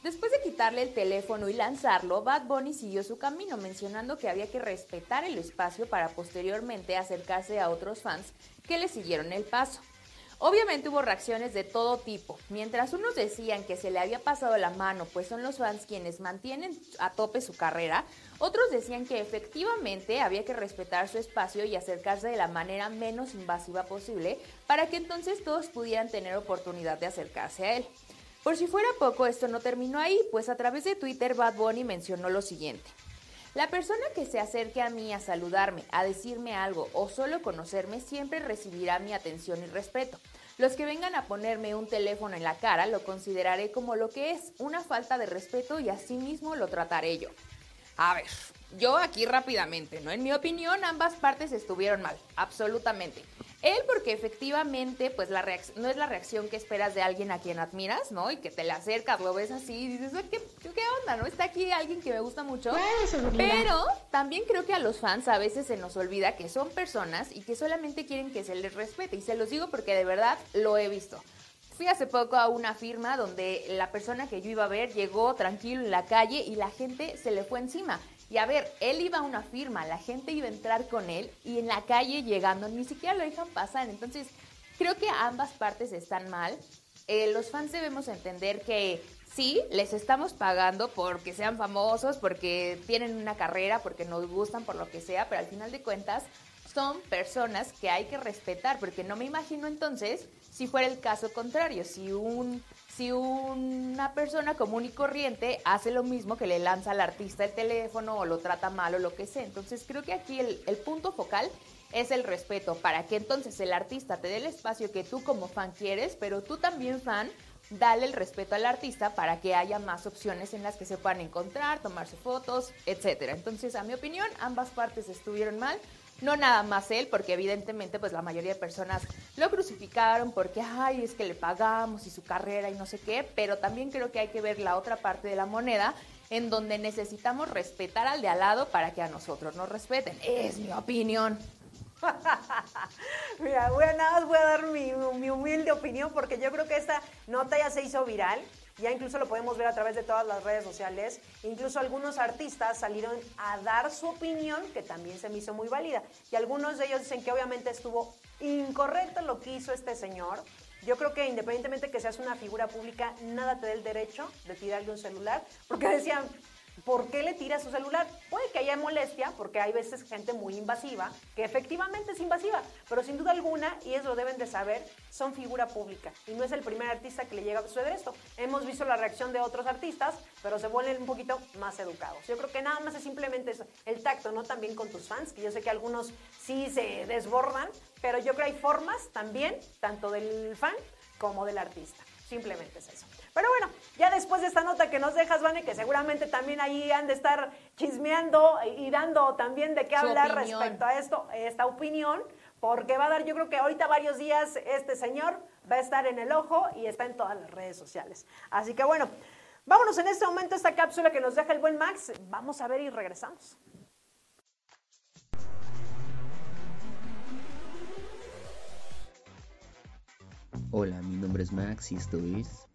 Después de quitarle el teléfono y lanzarlo, Bad Bunny siguió su camino mencionando que había que respetar el espacio para posteriormente acercarse a otros fans que le siguieron el paso. Obviamente hubo reacciones de todo tipo. Mientras unos decían que se le había pasado la mano, pues son los fans quienes mantienen a tope su carrera, otros decían que efectivamente había que respetar su espacio y acercarse de la manera menos invasiva posible para que entonces todos pudieran tener oportunidad de acercarse a él. Por si fuera poco, esto no terminó ahí, pues a través de Twitter Bad Bunny mencionó lo siguiente. La persona que se acerque a mí a saludarme, a decirme algo o solo conocerme siempre recibirá mi atención y respeto. Los que vengan a ponerme un teléfono en la cara lo consideraré como lo que es, una falta de respeto y así mismo lo trataré yo. A ver, yo aquí rápidamente, ¿no? En mi opinión, ambas partes estuvieron mal, absolutamente. Él porque efectivamente, pues la no es la reacción que esperas de alguien a quien admiras, ¿no? Y que te le acercas, lo ves así y dices, ¿qué, qué onda, no? Está aquí alguien que me gusta mucho. Pero también creo que a los fans a veces se nos olvida que son personas y que solamente quieren que se les respete. Y se los digo porque de verdad lo he visto. Fui hace poco a una firma donde la persona que yo iba a ver llegó tranquilo en la calle y la gente se le fue encima. Y a ver, él iba a una firma, la gente iba a entrar con él y en la calle llegando ni siquiera lo dejan pasar. Entonces, creo que ambas partes están mal. Eh, los fans debemos entender que sí, les estamos pagando porque sean famosos, porque tienen una carrera, porque nos gustan, por lo que sea, pero al final de cuentas son personas que hay que respetar, porque no me imagino entonces si fuera el caso contrario, si un si una persona común y corriente hace lo mismo que le lanza al artista el teléfono o lo trata mal o lo que sea. Entonces creo que aquí el, el punto focal es el respeto, para que entonces el artista te dé el espacio que tú como fan quieres, pero tú también fan, dale el respeto al artista para que haya más opciones en las que se puedan encontrar, tomarse fotos, etcétera. Entonces, a mi opinión, ambas partes estuvieron mal. No nada más él, porque evidentemente pues la mayoría de personas lo crucificaron porque, ay, es que le pagamos y su carrera y no sé qué, pero también creo que hay que ver la otra parte de la moneda en donde necesitamos respetar al de al lado para que a nosotros nos respeten. Es mi opinión. Mira, nada más voy a dar mi, mi humilde opinión porque yo creo que esta nota ya se hizo viral ya incluso lo podemos ver a través de todas las redes sociales. Incluso algunos artistas salieron a dar su opinión, que también se me hizo muy válida. Y algunos de ellos dicen que obviamente estuvo incorrecto lo que hizo este señor. Yo creo que independientemente que seas una figura pública, nada te da el derecho de tirarle un celular. Porque decían, ¿Por qué le tira su celular? Puede que haya molestia, porque hay veces gente muy invasiva, que efectivamente es invasiva, pero sin duda alguna, y eso lo deben de saber, son figura pública. Y no es el primer artista que le llega a suceder esto. Hemos visto la reacción de otros artistas, pero se vuelven un poquito más educados. Yo creo que nada más es simplemente eso, el tacto, ¿no? También con tus fans, que yo sé que algunos sí se desbordan, pero yo creo que hay formas también, tanto del fan como del artista. Simplemente es eso. Pero bueno, ya después de esta nota que nos dejas, Vane, que seguramente también ahí han de estar chismeando y dando también de qué hablar respecto a esto, esta opinión, porque va a dar, yo creo que ahorita varios días este señor va a estar en el ojo y está en todas las redes sociales. Así que bueno, vámonos en este momento a esta cápsula que nos deja el buen Max. Vamos a ver y regresamos. Hola, mi nombre es Max y esto es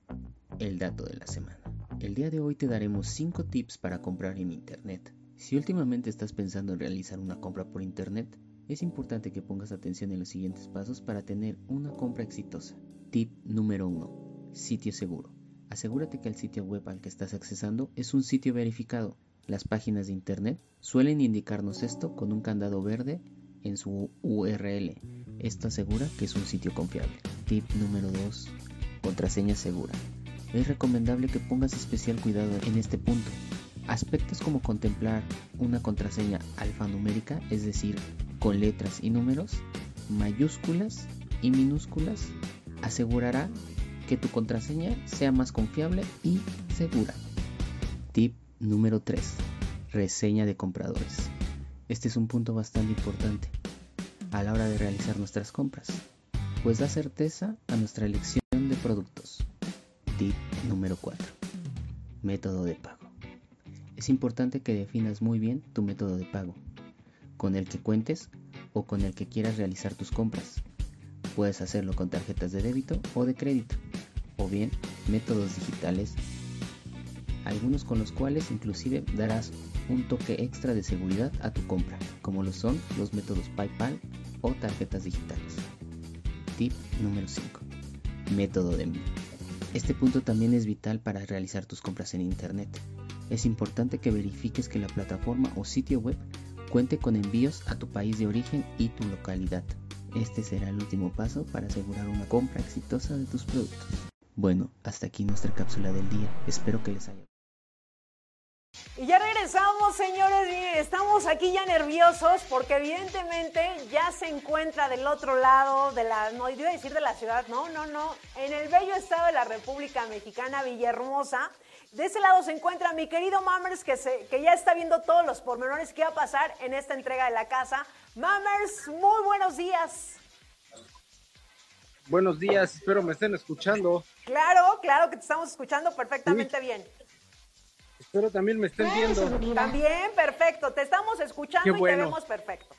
el dato de la semana. El día de hoy te daremos 5 tips para comprar en Internet. Si últimamente estás pensando en realizar una compra por Internet, es importante que pongas atención en los siguientes pasos para tener una compra exitosa. Tip número 1. Sitio seguro. Asegúrate que el sitio web al que estás accesando es un sitio verificado. Las páginas de Internet suelen indicarnos esto con un candado verde en su URL. Esto asegura que es un sitio confiable. Tip número 2. Contraseña segura. Es recomendable que pongas especial cuidado en este punto. Aspectos como contemplar una contraseña alfanumérica, es decir, con letras y números, mayúsculas y minúsculas, asegurará que tu contraseña sea más confiable y segura. Tip número 3. Reseña de compradores. Este es un punto bastante importante a la hora de realizar nuestras compras, pues da certeza a nuestra elección de productos. Tip número 4. Método de pago. Es importante que definas muy bien tu método de pago, con el que cuentes o con el que quieras realizar tus compras. Puedes hacerlo con tarjetas de débito o de crédito, o bien métodos digitales, algunos con los cuales inclusive darás un toque extra de seguridad a tu compra, como lo son los métodos PayPal o tarjetas digitales. Tip número 5. Método de envío. Este punto también es vital para realizar tus compras en Internet. Es importante que verifiques que la plataforma o sitio web cuente con envíos a tu país de origen y tu localidad. Este será el último paso para asegurar una compra exitosa de tus productos. Bueno, hasta aquí nuestra cápsula del día. Espero que les haya y ya regresamos, señores, estamos aquí ya nerviosos porque evidentemente ya se encuentra del otro lado de la, no iba a decir de la ciudad, no, no, no, en el bello estado de la República Mexicana, Villahermosa. De ese lado se encuentra mi querido Mammers que, se, que ya está viendo todos los pormenores que va a pasar en esta entrega de la casa. Mammers, muy buenos días. Buenos días, espero me estén escuchando. Claro, claro que te estamos escuchando perfectamente bien. Espero también me estén viendo. También, perfecto. Te estamos escuchando y te vemos perfecto.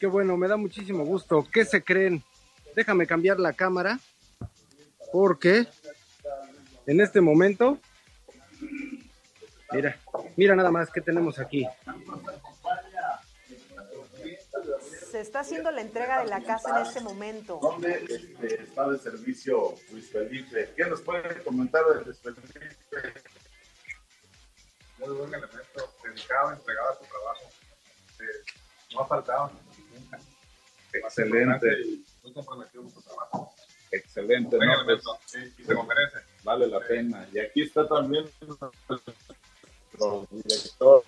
Qué bueno, me da muchísimo gusto. ¿Qué se creen? Déjame cambiar la cámara porque en este momento, mira, mira nada más que tenemos aquí. Se está haciendo la entrega de la casa en este momento. ¿Dónde este, está de servicio Luis Felipe? ¿Qué nos puede comentar de Luis Felipe? Muy buen elemento, dedicado, entregado a su trabajo. Eh, no ha faltado nunca. Excelente. Muy comprometido con su trabajo. Excelente, buen ¿no? elemento, Pues, sí, y se lo merece. Vale la pena. Y aquí está también nuestro director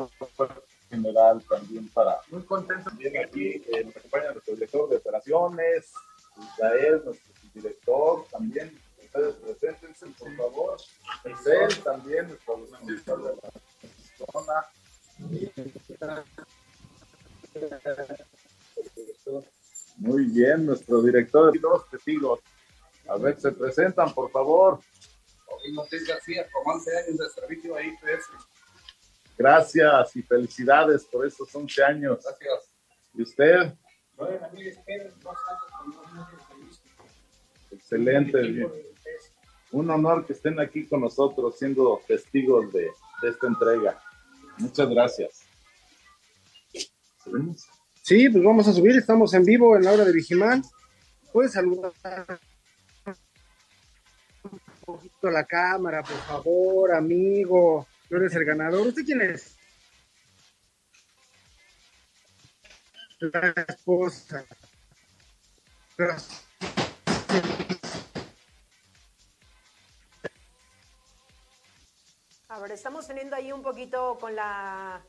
general también para... Muy contento. También aquí eh, nos acompaña nuestro director de operaciones, Israel, nuestro director también. Ustedes preséntense, por favor. Excel también, nuestro administrador de la zona. Muy bien, nuestro director y dos testigos. A ver, se presentan, por favor. Moisés García, con 11 años de servicio a IPS. Gracias y felicidades por estos 11 años. Gracias. ¿Y usted? Excelente. bien. Un honor que estén aquí con nosotros siendo testigos de, esta entrega. Muchas gracias. ¿Subimos? Sí, pues vamos a subir, estamos en vivo en la hora de Vigimán. Puedes saludar un poquito la cámara, por favor, amigo. Tú eres el ganador. ¿Usted quién es? La esposa. Gracias. A ver, estamos teniendo ahí un poquito con la,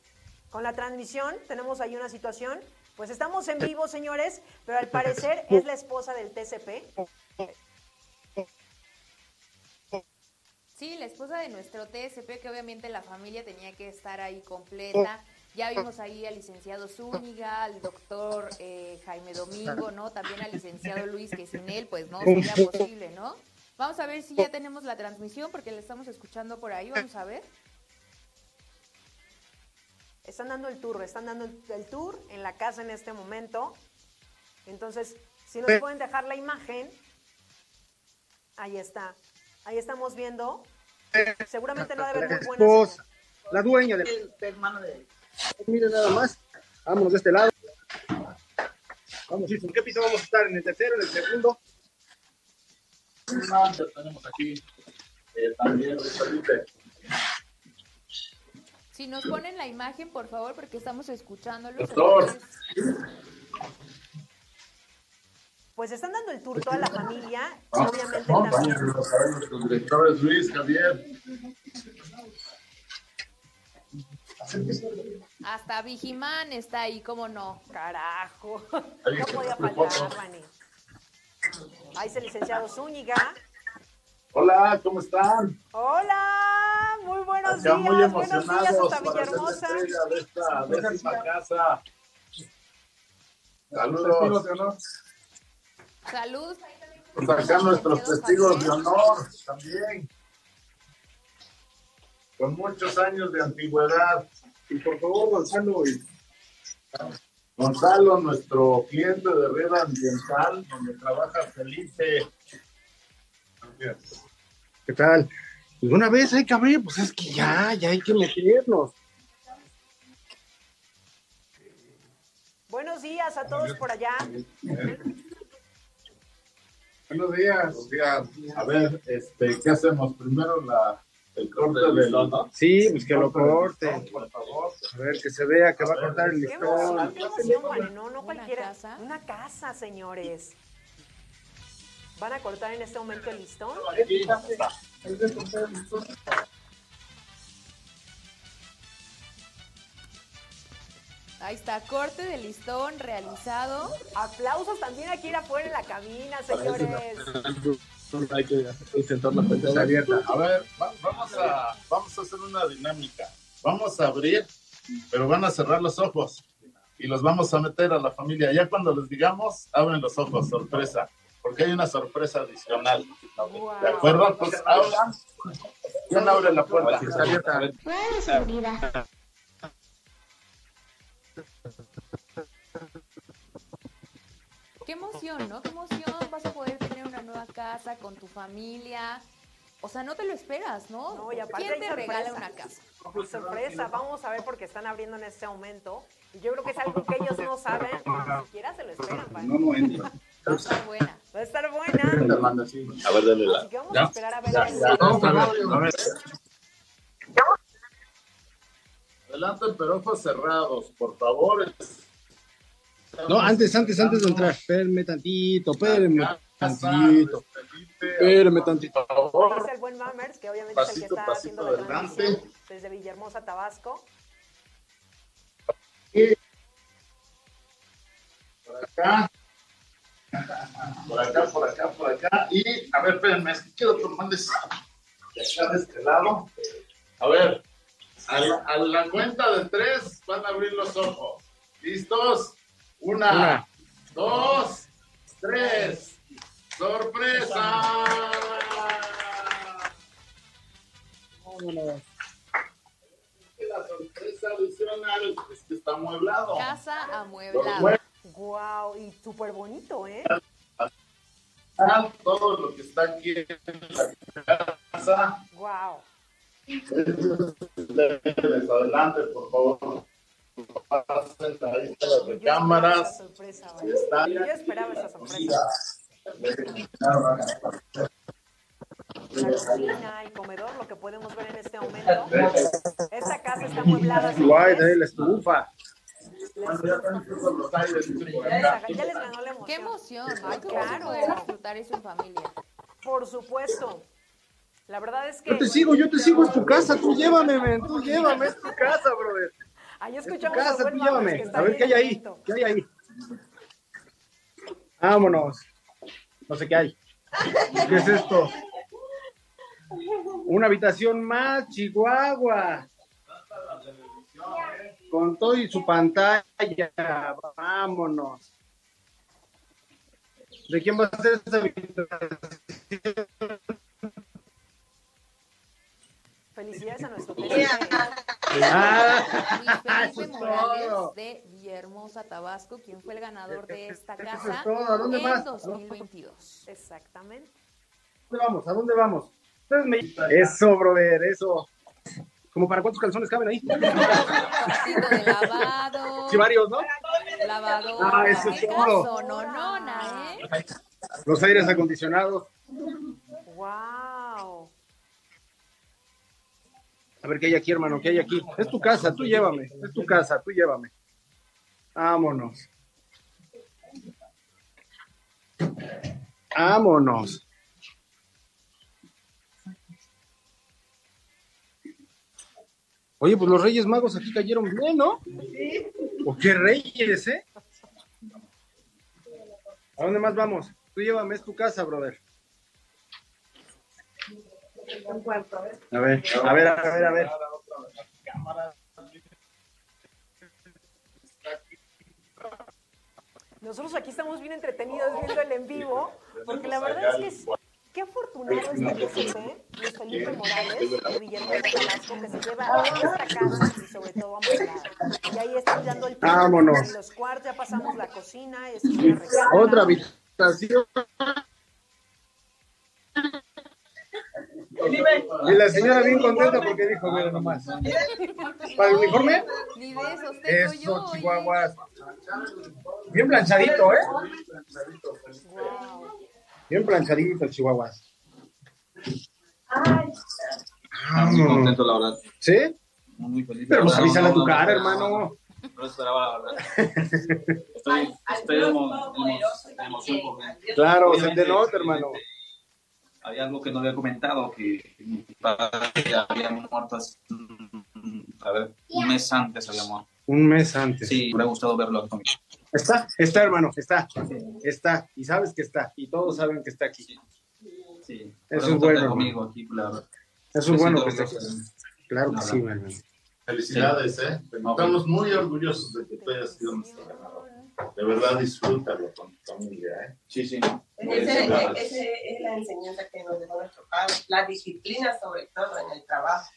con la transmisión, tenemos ahí una situación. Pues estamos en vivo, señores, pero al parecer es la esposa del TCP. Sí, la esposa de nuestro TSP, que obviamente la familia tenía que estar ahí completa. Ya vimos ahí al licenciado Zúñiga, al doctor eh, Jaime Domingo, ¿no? También al licenciado Luis, que sin él, pues no sería posible, ¿no? Vamos a ver si ya tenemos la transmisión, porque la estamos escuchando por ahí. Vamos a ver. Están dando el tour, están dando el, tour en la casa en este momento. Entonces, si nos pueden dejar la imagen, ahí está. Ahí estamos viendo. Seguramente no ha de haber muy buena Esposa, señal. la dueña del hermano de Miren nada más. Vámonos de este lado. Vamos, ¿en qué piso vamos a estar? ¿En el tercero, en el segundo? Ya tenemos aquí eh, también Luis Felipe. Si nos ponen la imagen, por favor, porque estamos escuchándolo. Doctor. Pues están dando el tour toda la familia Vamos, obviamente vamos, también. directores Luis, Javier. Hasta Vigimán está ahí, ¿cómo no? Carajo. No podía faltar, foto. Ahí está el licenciado Zúñiga. Hola, ¿cómo están? Hola, muy buenos Acá días, muy buenos días emocionados hasta para hacer la Villahermosa. entrega de esta décima casa. Saludos. Salud. Pues acá nuestros testigos de honor también. Con muchos años de antigüedad. Y por favor, Gonzalo, y Gonzalo, nuestro cliente de red ambiental, donde trabaja Felipe. ¿qué tal? Pues una vez hay que abrir, pues es que ya, ya hay que meternos. Buenos días a todos por allá. Buenos días. Buenos días. A ver, este, ¿qué hacemos? Primero la, el corte del listón, ¿no? Sí, pues que lo corte. Por favor. A ver, que se vea que va a cortar el listón. qué emoción, vale, no, no ¿Una cualquiera. casa? Una casa, señores. ¿Van a cortar en este momento el listón? Ahí está, corte de listón realizado. Aplausos también aquí afuera en la cabina, señores. Hay que intentar la puerta abierta. A ver, va- vamos a, vamos a hacer una dinámica. Vamos a abrir, pero van a cerrar los ojos y los vamos a meter a la familia. Ya cuando les digamos, abren los ojos, sorpresa, porque hay una sorpresa adicional. ¿De acuerdo? Pues abran. ¿Quién abre la puerta? Está abierta. Qué emoción, ¿no? Qué emoción. Vas a poder casa con tu familia. O sea, no te lo esperas, ¿no? No, y aparte ¿Quién te sorpresa. regala una casa? Sorpresa, vamos a ver porque están abriendo en este momento. Y yo creo que es algo que ellos no saben, ni siquiera se lo esperan. ¿vale? No, no entra. Va a estar buena. Va a estar buena. Hermana, sí. A ver, dale la. Así que vamos ¿Ya? a esperar a ver. Ya, el- ya. Vamos a ver, a ver. Adelante, pero ojos cerrados, por favor. No, antes, antes, antes de entrar. Espérenme tantito, espérenme tantito. Espérenme tantito. Por favor. Dice el buen Mammers, que obviamente es el que Pasito, está pasito haciendo la adelante. transmisión desde Villahermosa, Tabasco. Por acá. Por acá, por acá, por acá. Y, a ver, espérenme, es que quiero que mandes de acá de este lado. A ver, a la, a la cuenta de tres van a abrir los ojos. ¿Listos? Una, Una. dos, tres. ¡Sorpresa! Vámonos. La sorpresa adicional es que está amueblado. Casa amueblada. muebles, Wow, y súper bonito, ¿eh? todo lo que está aquí en la casa. Wow. Les adelante, por favor. Pasen ahí están las Yo esperaba recámaras. esa sorpresa, ¿vale? Está- Yo esperaba esa sorpresa. La cocina y comedor, lo que podemos ver en este momento. Esta casa está amueblada. La estufa. Qué emoción. Ay, claro. poder disfrutar eso en familia. Por supuesto. La verdad es que. Yo te sigo, yo te sigo, es tu casa, tú llévame, men, tú llévame, es tu casa, brother. Ahí Es tu escuchamos a casa, tú llévame. A ver qué hay ahí, qué hay ahí. Vámonos. No sé qué hay. ¿Qué es esto? Una habitación más, Chihuahua. Con todo y su pantalla. Vámonos. ¿De quién va a ser esta habitación? Felicidades a nuestro TCP. Ah, de Villahermosa, Tabasco, quien fue el ganador de esta casa es todo. ¿A dónde en más? 2022. Exactamente. dónde vamos? ¿A dónde vamos? Me- Eso, brother, eso. ¿Como para cuántos calzones caben ahí? De lavado. Sí, varios, ¿no? Lavador. Ah, eso es todo. ¿eh? Los aires acondicionados. Wow. A ver qué hay aquí, hermano, qué hay aquí. Es tu casa, tú llévame. Es tu casa, tú llévame. Vámonos. Vámonos. Oye, pues los Reyes Magos aquí cayeron bien, ¿no? ¿O qué Reyes, eh? ¿A dónde más vamos? Tú llévame, es tu casa, brother. A ver, a ver, a ver, a ver. Nosotros aquí estamos bien entretenidos viendo el en vivo, porque la verdad es que es, qué afortunado este TCP, Luis Felipe Morales, de Villahermosa Tabasco, que se lleva esta casa y sobre todo amueblada. Y ahí están dando el Vámonos. en los cuartos, ya pasamos la cocina, esta es una. Otra habitación. Y la señora bien contenta porque dijo, mira nomás. ¿Para el uniforme? Ni de. Eso, chihuahuas. Bien planchadito, ¿eh? Bien planchaditos, chihuahuas. Ah, muy contento, la verdad. ¿Sí? Muy feliz. Pero pues No, avísale a tu cara, no, hermano. No esperaba, la verdad. Estoy, estoy de emo- de emo- de emoción porque Claro, se obviamente, te nota, hermano. Había algo que no había comentado, que mi padre había muerto hace, a ver, un mes antes había muerto. Un mes antes. Sí, me hubiera gustado verlo conmigo. Está, está, hermano, está. Está. Y sabes que está. Y todos saben que está aquí. Sí, Eso Hubiera es bueno. conmigo aquí, la verdad. Eso Me es bueno que esté aquí. Claro que sí, hermano. Felicidades, ¿eh? Estamos muy orgullosos de que tú hayas sido nuestro ganador. De verdad, disfrútalo con tu familia, ¿eh? Sí, sí. Ese es la enseñanza que nos dejó nuestro padre, la disciplina sobre todo en el trabajo,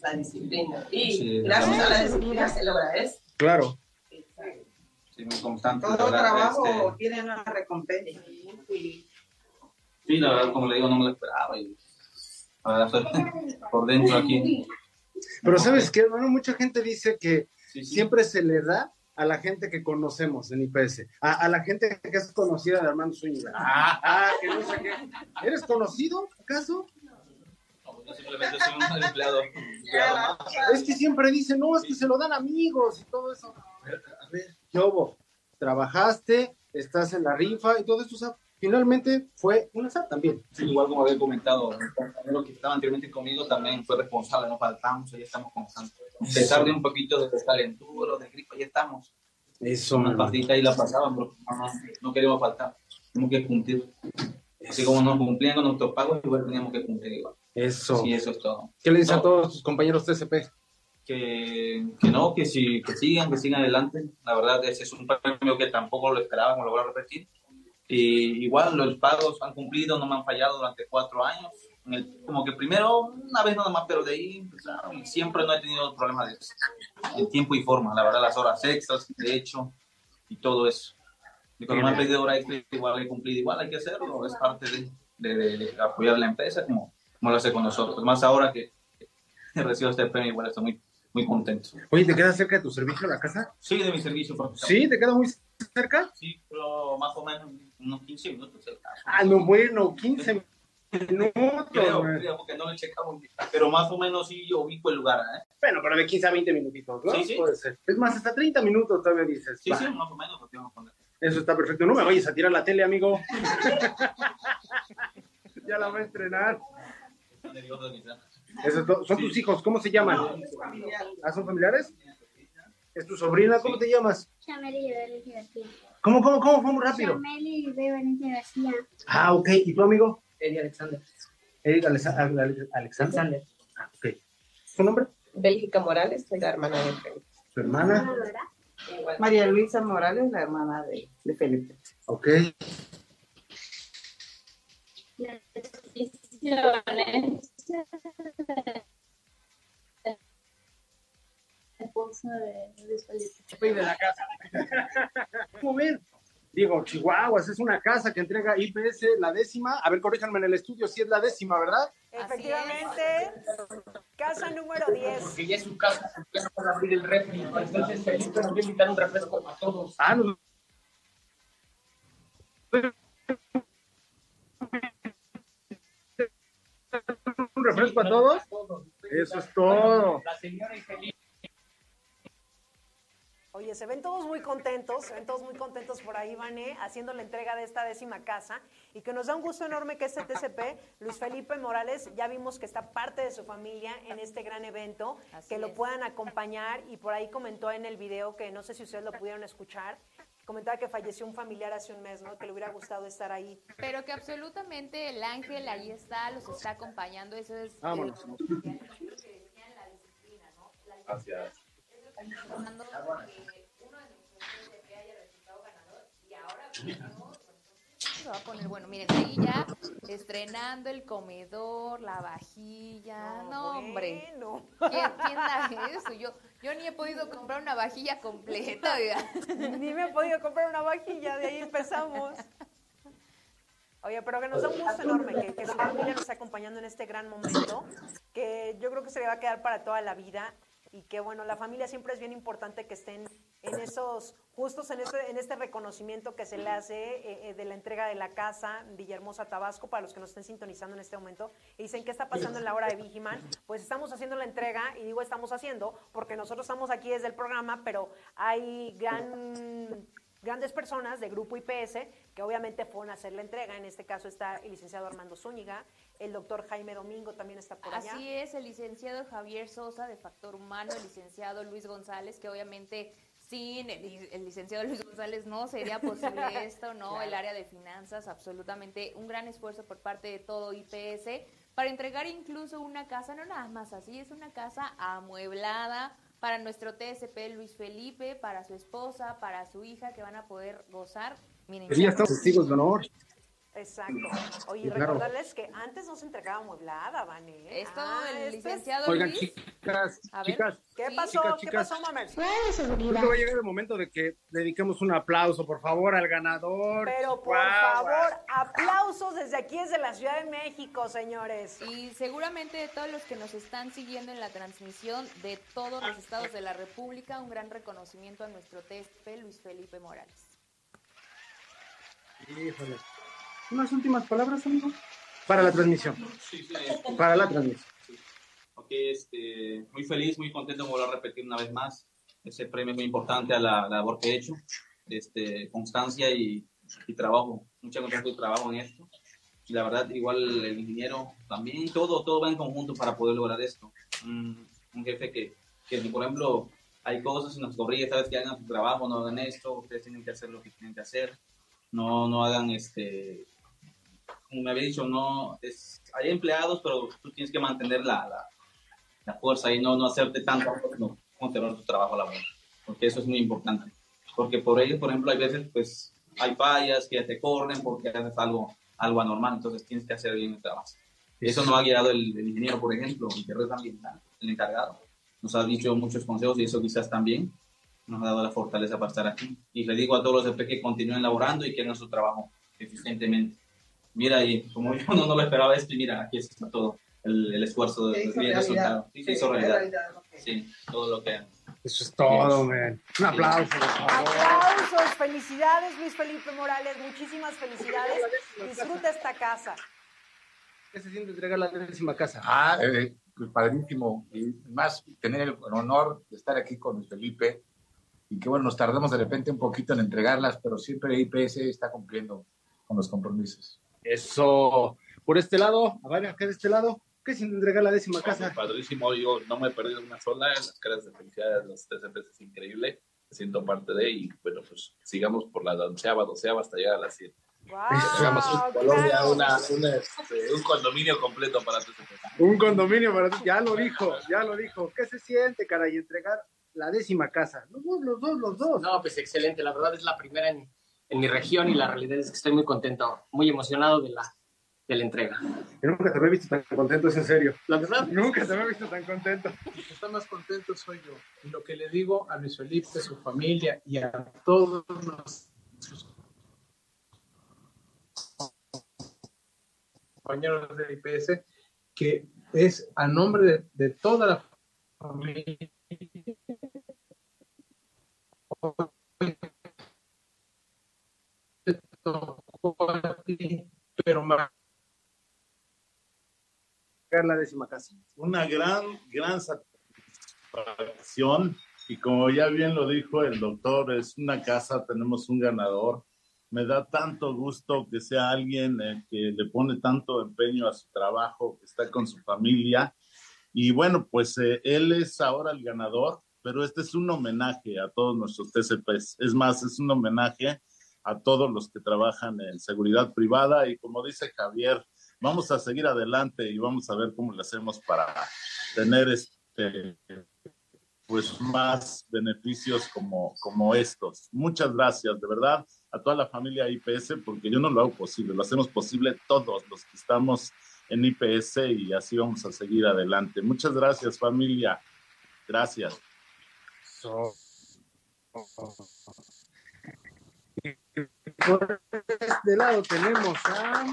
la disciplina. Y Sí, gracias a la disciplina se logra eso. Claro. Sí, muy constante. Todo trabajo este, tiene una recompensa. Sí, la verdad, como le digo, no me lo esperaba. Y, la verdad, estoy por dentro aquí. Pero sabes qué, hermano, mucha gente dice que siempre se le da a la gente que conocemos en IPS, a, a la gente que es conocida de Armando Zúñiga. Ah, ah, que no sé qué. ¿Eres conocido, acaso? Yo simplemente soy un empleado. empleado más. Es que siempre dicen, no, es que se lo dan amigos y todo eso. A ver, a ver, ¿qué hubo? Trabajaste, estás en la rifa y todo eso, o sea, finalmente fue un azar también. Sí, igual como había comentado, compañero que estaba anteriormente conmigo también fue responsable, no faltamos, ya estamos constantes. A pesar de un poquito de descalentura, de gripe, ya estamos. Eso, Una partidita ahí la pasaban, pero no, no, queríamos faltar. Tenemos que cumplir. Así como nos cumplían con nuestros pagos, igual teníamos que cumplir igual. Eso. Sí, eso es todo. ¿Qué le dices a No, todos tus compañeros TCP? que, que no, que, sí, que sigan, que sigan adelante. La verdad, ese es un premio que tampoco lo esperábamos, lo voy a repetir. Igual los pagos han cumplido, no me han fallado durante cuatro años. En el- como que primero, una vez nada más, pero de ahí empezaron y siempre no he tenido problemas de, de tiempo y forma. La verdad, las horas extras, de hecho, y todo eso. Y cuando me han pedido hora extra, igual he cumplido, igual hay que hacerlo, es parte de, de, de- apoyar la empresa como, como lo hace con nosotros. Más ahora que recibo este premio, igual estoy muy, muy contento. Oye, ¿te queda cerca de tu servicio la casa? Sí, de mi servicio. ¿Sí? ¿Te queda muy cerca? Sí, pero más o menos unos 15 minutos. el caso. Ah, no, bueno, 15 minutos. Creo, creo, porque no lo bien. Pero más o menos sí yo ubico el lugar, ¿eh? Bueno, pero de 15 a 20 minutitos, ¿no? Sí, sí. Puede ser. Es más, hasta 30 minutos todavía dices. Sí, va, sí, más o menos lo tengo que poner. Eso está perfecto. No me vayas a tirar la tele, amigo. ya la va a estrenar. Eso. ¿Son tus hijos? ¿Cómo se llaman? ¿Ah, son familiares? ¿Es tu sobrina? ¿Cómo te llamas? Chameli. ¿Cómo, cómo, cómo? Fue muy rápido. Chameli de Valencia García. Ah, ok. ¿Y tu amigo? Eddie Alexander. Eric Alesa- Ale- Ale- Alexander. Alexander. Ah, ok. ¿Su nombre? Bélgica Morales, soy la hermana de Felipe. ¿Su hermana? María Luisa Morales, la hermana de, de Felipe. Ok. Esposo de Luis Felipe. de la casa. ¿Cómo ven? Digo, Chihuahuas es una casa que entrega IPS la décima. A ver, corríjanme en el estudio si es la décima, ¿verdad? Efectivamente, casa número 10. Porque ya es su casa, ya no puede abrir el refri. Entonces Felipe nos va a invitar un refresco a todos. Ah, no. ¿Un refresco a todos? Eso es todo. La señora infeliz. Oye, se ven todos muy contentos, se ven todos muy contentos por ahí, Vané, haciendo la entrega de esta décima casa y que nos da un gusto enorme que este TCP, Luis Felipe Morales, ya vimos que está parte de su familia en este gran evento, que lo puedan acompañar y por ahí comentó en el video que no sé si ustedes lo pudieron escuchar, comentaba que falleció un familiar hace un mes, ¿no? Que le hubiera gustado estar ahí. Pero que absolutamente el ángel ahí está, los está acompañando, eso es... Vámonos. Gracias. Fernando, que uno de nuestros TCP haya resultado ganador y ahora se va a poner bueno. Miren, ahí ya estrenando el comedor, la vajilla. No, hombre. bueno. ¿Quién, quién da eso? Yo, yo ni he podido comprar una vajilla completa, oiga. Ni me he podido comprar una vajilla, de ahí empezamos. Oye, pero que nos da un gusto enorme que, que su familia nos esté acompañando en este gran momento, que yo creo que se le va a quedar para toda la vida y que bueno, la familia siempre es bien importante que estén en esos, justos en este, en este reconocimiento que se le hace eh, eh, de la entrega de la casa Villahermosa, Tabasco, para los que nos estén sintonizando en este momento, y dicen, ¿qué está pasando en la hora de Vigiman? Pues estamos haciendo la entrega, y digo estamos haciendo, porque nosotros estamos aquí desde el programa, pero hay gran grandes personas de Grupo IPS que obviamente fueron a hacer la entrega. En este caso está el licenciado Armando Zúñiga, el doctor Jaime Domingo también está por allá. Así es, el licenciado Javier Sosa de Factor Humano, el licenciado Luis González, que obviamente sin el, el licenciado Luis González no sería posible esto, ¿no? Claro. El área de finanzas, absolutamente un gran esfuerzo por parte de todo IPS para entregar incluso una casa, no nada más así, es una casa amueblada para nuestro TSP Luis Felipe, para su esposa, para su hija, que van a poder gozar. Miren, Pues ya estamos testigos de honor. Exacto. Oye, Sí, claro. recordarles que antes no se entregaba amueblada, Vane. Esto, Ah, el licenciado Oigan, Luis. chicas, ver. chicas. ¿Qué pasó? Chicas, ¿Qué chicas. pasó, Mamel? Creo que va a llegar el momento de que dediquemos un aplauso, por favor, al ganador. Pero por favor, aplausos desde aquí, desde la Ciudad de México, señores. Y seguramente de todos los que nos están siguiendo en la transmisión de todos los estados de la República, un gran reconocimiento a nuestro TSP Luis Felipe Morales. Híjole. Unas últimas palabras, amigo. Para la transmisión. Sí, sí, Para la transmisión. Ok, este, muy feliz, muy contento de volver a repetir una vez más. Ese premio es muy importante a la, la labor que he hecho. Este, constancia y, y trabajo. Mucha constancia y trabajo en esto. Y la verdad, igual el ingeniero también, todo, todo va en conjunto para poder lograr esto. Un, un jefe que, que, por ejemplo, hay cosas y nos corrige, sabes que hagan su trabajo, no hagan esto, ustedes tienen que hacer lo que tienen que hacer. No, no hagan este, como me había dicho, no, es, hay empleados, pero tú tienes que mantener la, la, la fuerza y no, no hacerte tanto, no, controlar tu trabajo laboral, porque eso es muy importante. Porque por ello, por ejemplo, hay veces, pues, hay fallas que te corren porque haces algo, algo anormal, entonces tienes que hacer bien el trabajo. Eso nos ha guiado el, el ingeniero, por ejemplo, Gutiérrez Ambiental, el encargado. Nos ha dicho muchos consejos y eso quizás también nos ha dado la fortaleza para estar aquí. Y le digo a todos los EP que continúen laborando y que hagan su trabajo eficientemente. Mira, y como yo no, no lo esperaba esto, y mira, aquí está todo el, el esfuerzo del resultado. Sí, se Sí, hizo realidad. realidad, ok. Sí, todo lo que... Eso es todo, man. Un aplauso, por favor. Aplausos, felicidades, Luis Felipe Morales, muchísimas felicidades. Disfruta esta casa. ¿Qué se siente entregar la décima casa? Ah, eh, padrísimo. Y más tener el honor de estar aquí con Luis Felipe. Y que bueno, nos tardamos de repente un poquito en entregarlas, pero siempre IPS está cumpliendo con los compromisos. Eso. Por este lado, a ver, acá de este lado. ¿Qué se siente entregar la décima casa? Padrísimo, yo no me he perdido una sola, las caras de felicidad de los TCP es increíble, me siento parte de y bueno, pues sigamos por la onceava, doceava hasta llegar a las 100. Hagamos un, Colombia, claro. una- una, este, un condominio completo para TCP. Un condominio para ti. Ya lo dijo, ya lo dijo. ¿Qué se siente, caray, entregar la décima casa? Los dos, los dos, los dos. No, pues excelente. La verdad es la primera en, en mi región y la realidad es que estoy muy contento, muy emocionado de la, de la entrega. Yo nunca te había visto tan contento, es en serio. La verdad. Nunca te había visto tan contento. El que está más contento soy yo. Y lo que le digo a Luis Felipe, a su familia y a todos los compañeros de IPS, que es a nombre de, de toda la familia. Te tocó a ti, pero más la décima casa. Una gran, gran satisfacción y como ya bien lo dijo el doctor, es una casa, tenemos un ganador. Me da tanto gusto que sea alguien eh, que le pone tanto empeño a su trabajo, que está con su familia. Y bueno, pues eh, él es ahora el ganador, pero este es un homenaje a todos nuestros TCPs. Es más, es un homenaje a todos los que trabajan en seguridad privada y como dice Javier, vamos a seguir adelante y vamos a ver cómo le hacemos para tener este pues más beneficios como, como estos. Muchas gracias, de verdad, a toda la familia IPS, porque yo no lo hago posible, lo hacemos posible todos los que estamos en IPS y así vamos a seguir adelante. Muchas gracias, familia. Gracias. Por este lado tenemos a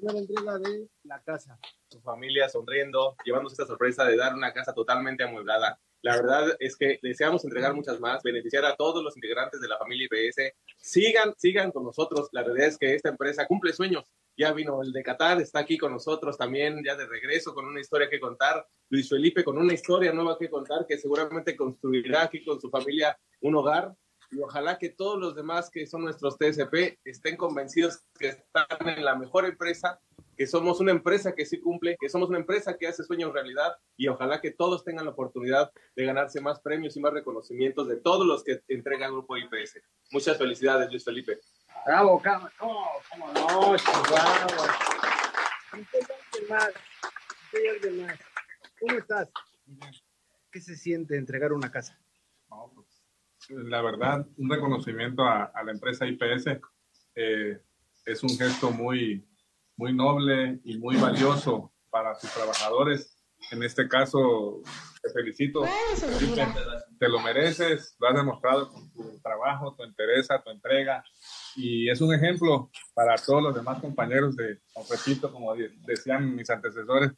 la entrega de la casa. Su familia sonriendo, llevándose esta sorpresa de dar una casa totalmente amueblada. La verdad es que deseamos entregar muchas más, beneficiar a todos los integrantes de la familia IPS. Sigan, sigan con nosotros. La realidad es que esta empresa cumple sueños. Ya vino el de Qatar, está aquí con nosotros también, ya de regreso, con una historia que contar. Luis Felipe con una historia nueva que contar, que seguramente construirá aquí con su familia un hogar y ojalá que todos los demás que son nuestros TSP estén convencidos que están en la mejor empresa, que somos una empresa que sí cumple, que somos una empresa que hace sueños realidad y ojalá que todos tengan la oportunidad de ganarse más premios y más reconocimientos de todos los que entrega el Grupo IPS. Muchas felicidades, Luis Felipe. Bravo, cama. No, cómo no, Chihuahua. más. más. ¿Cómo estás? ¿Qué se siente entregar una casa? No, pues, la verdad, un reconocimiento a, a la empresa IPS eh, es un gesto muy, muy noble y muy valioso para sus trabajadores. En este caso, te felicito. Te lo mereces, lo has demostrado con tu trabajo, tu interés, tu entrega. Y es un ejemplo para todos los demás compañeros de, repito, como decían mis antecesores,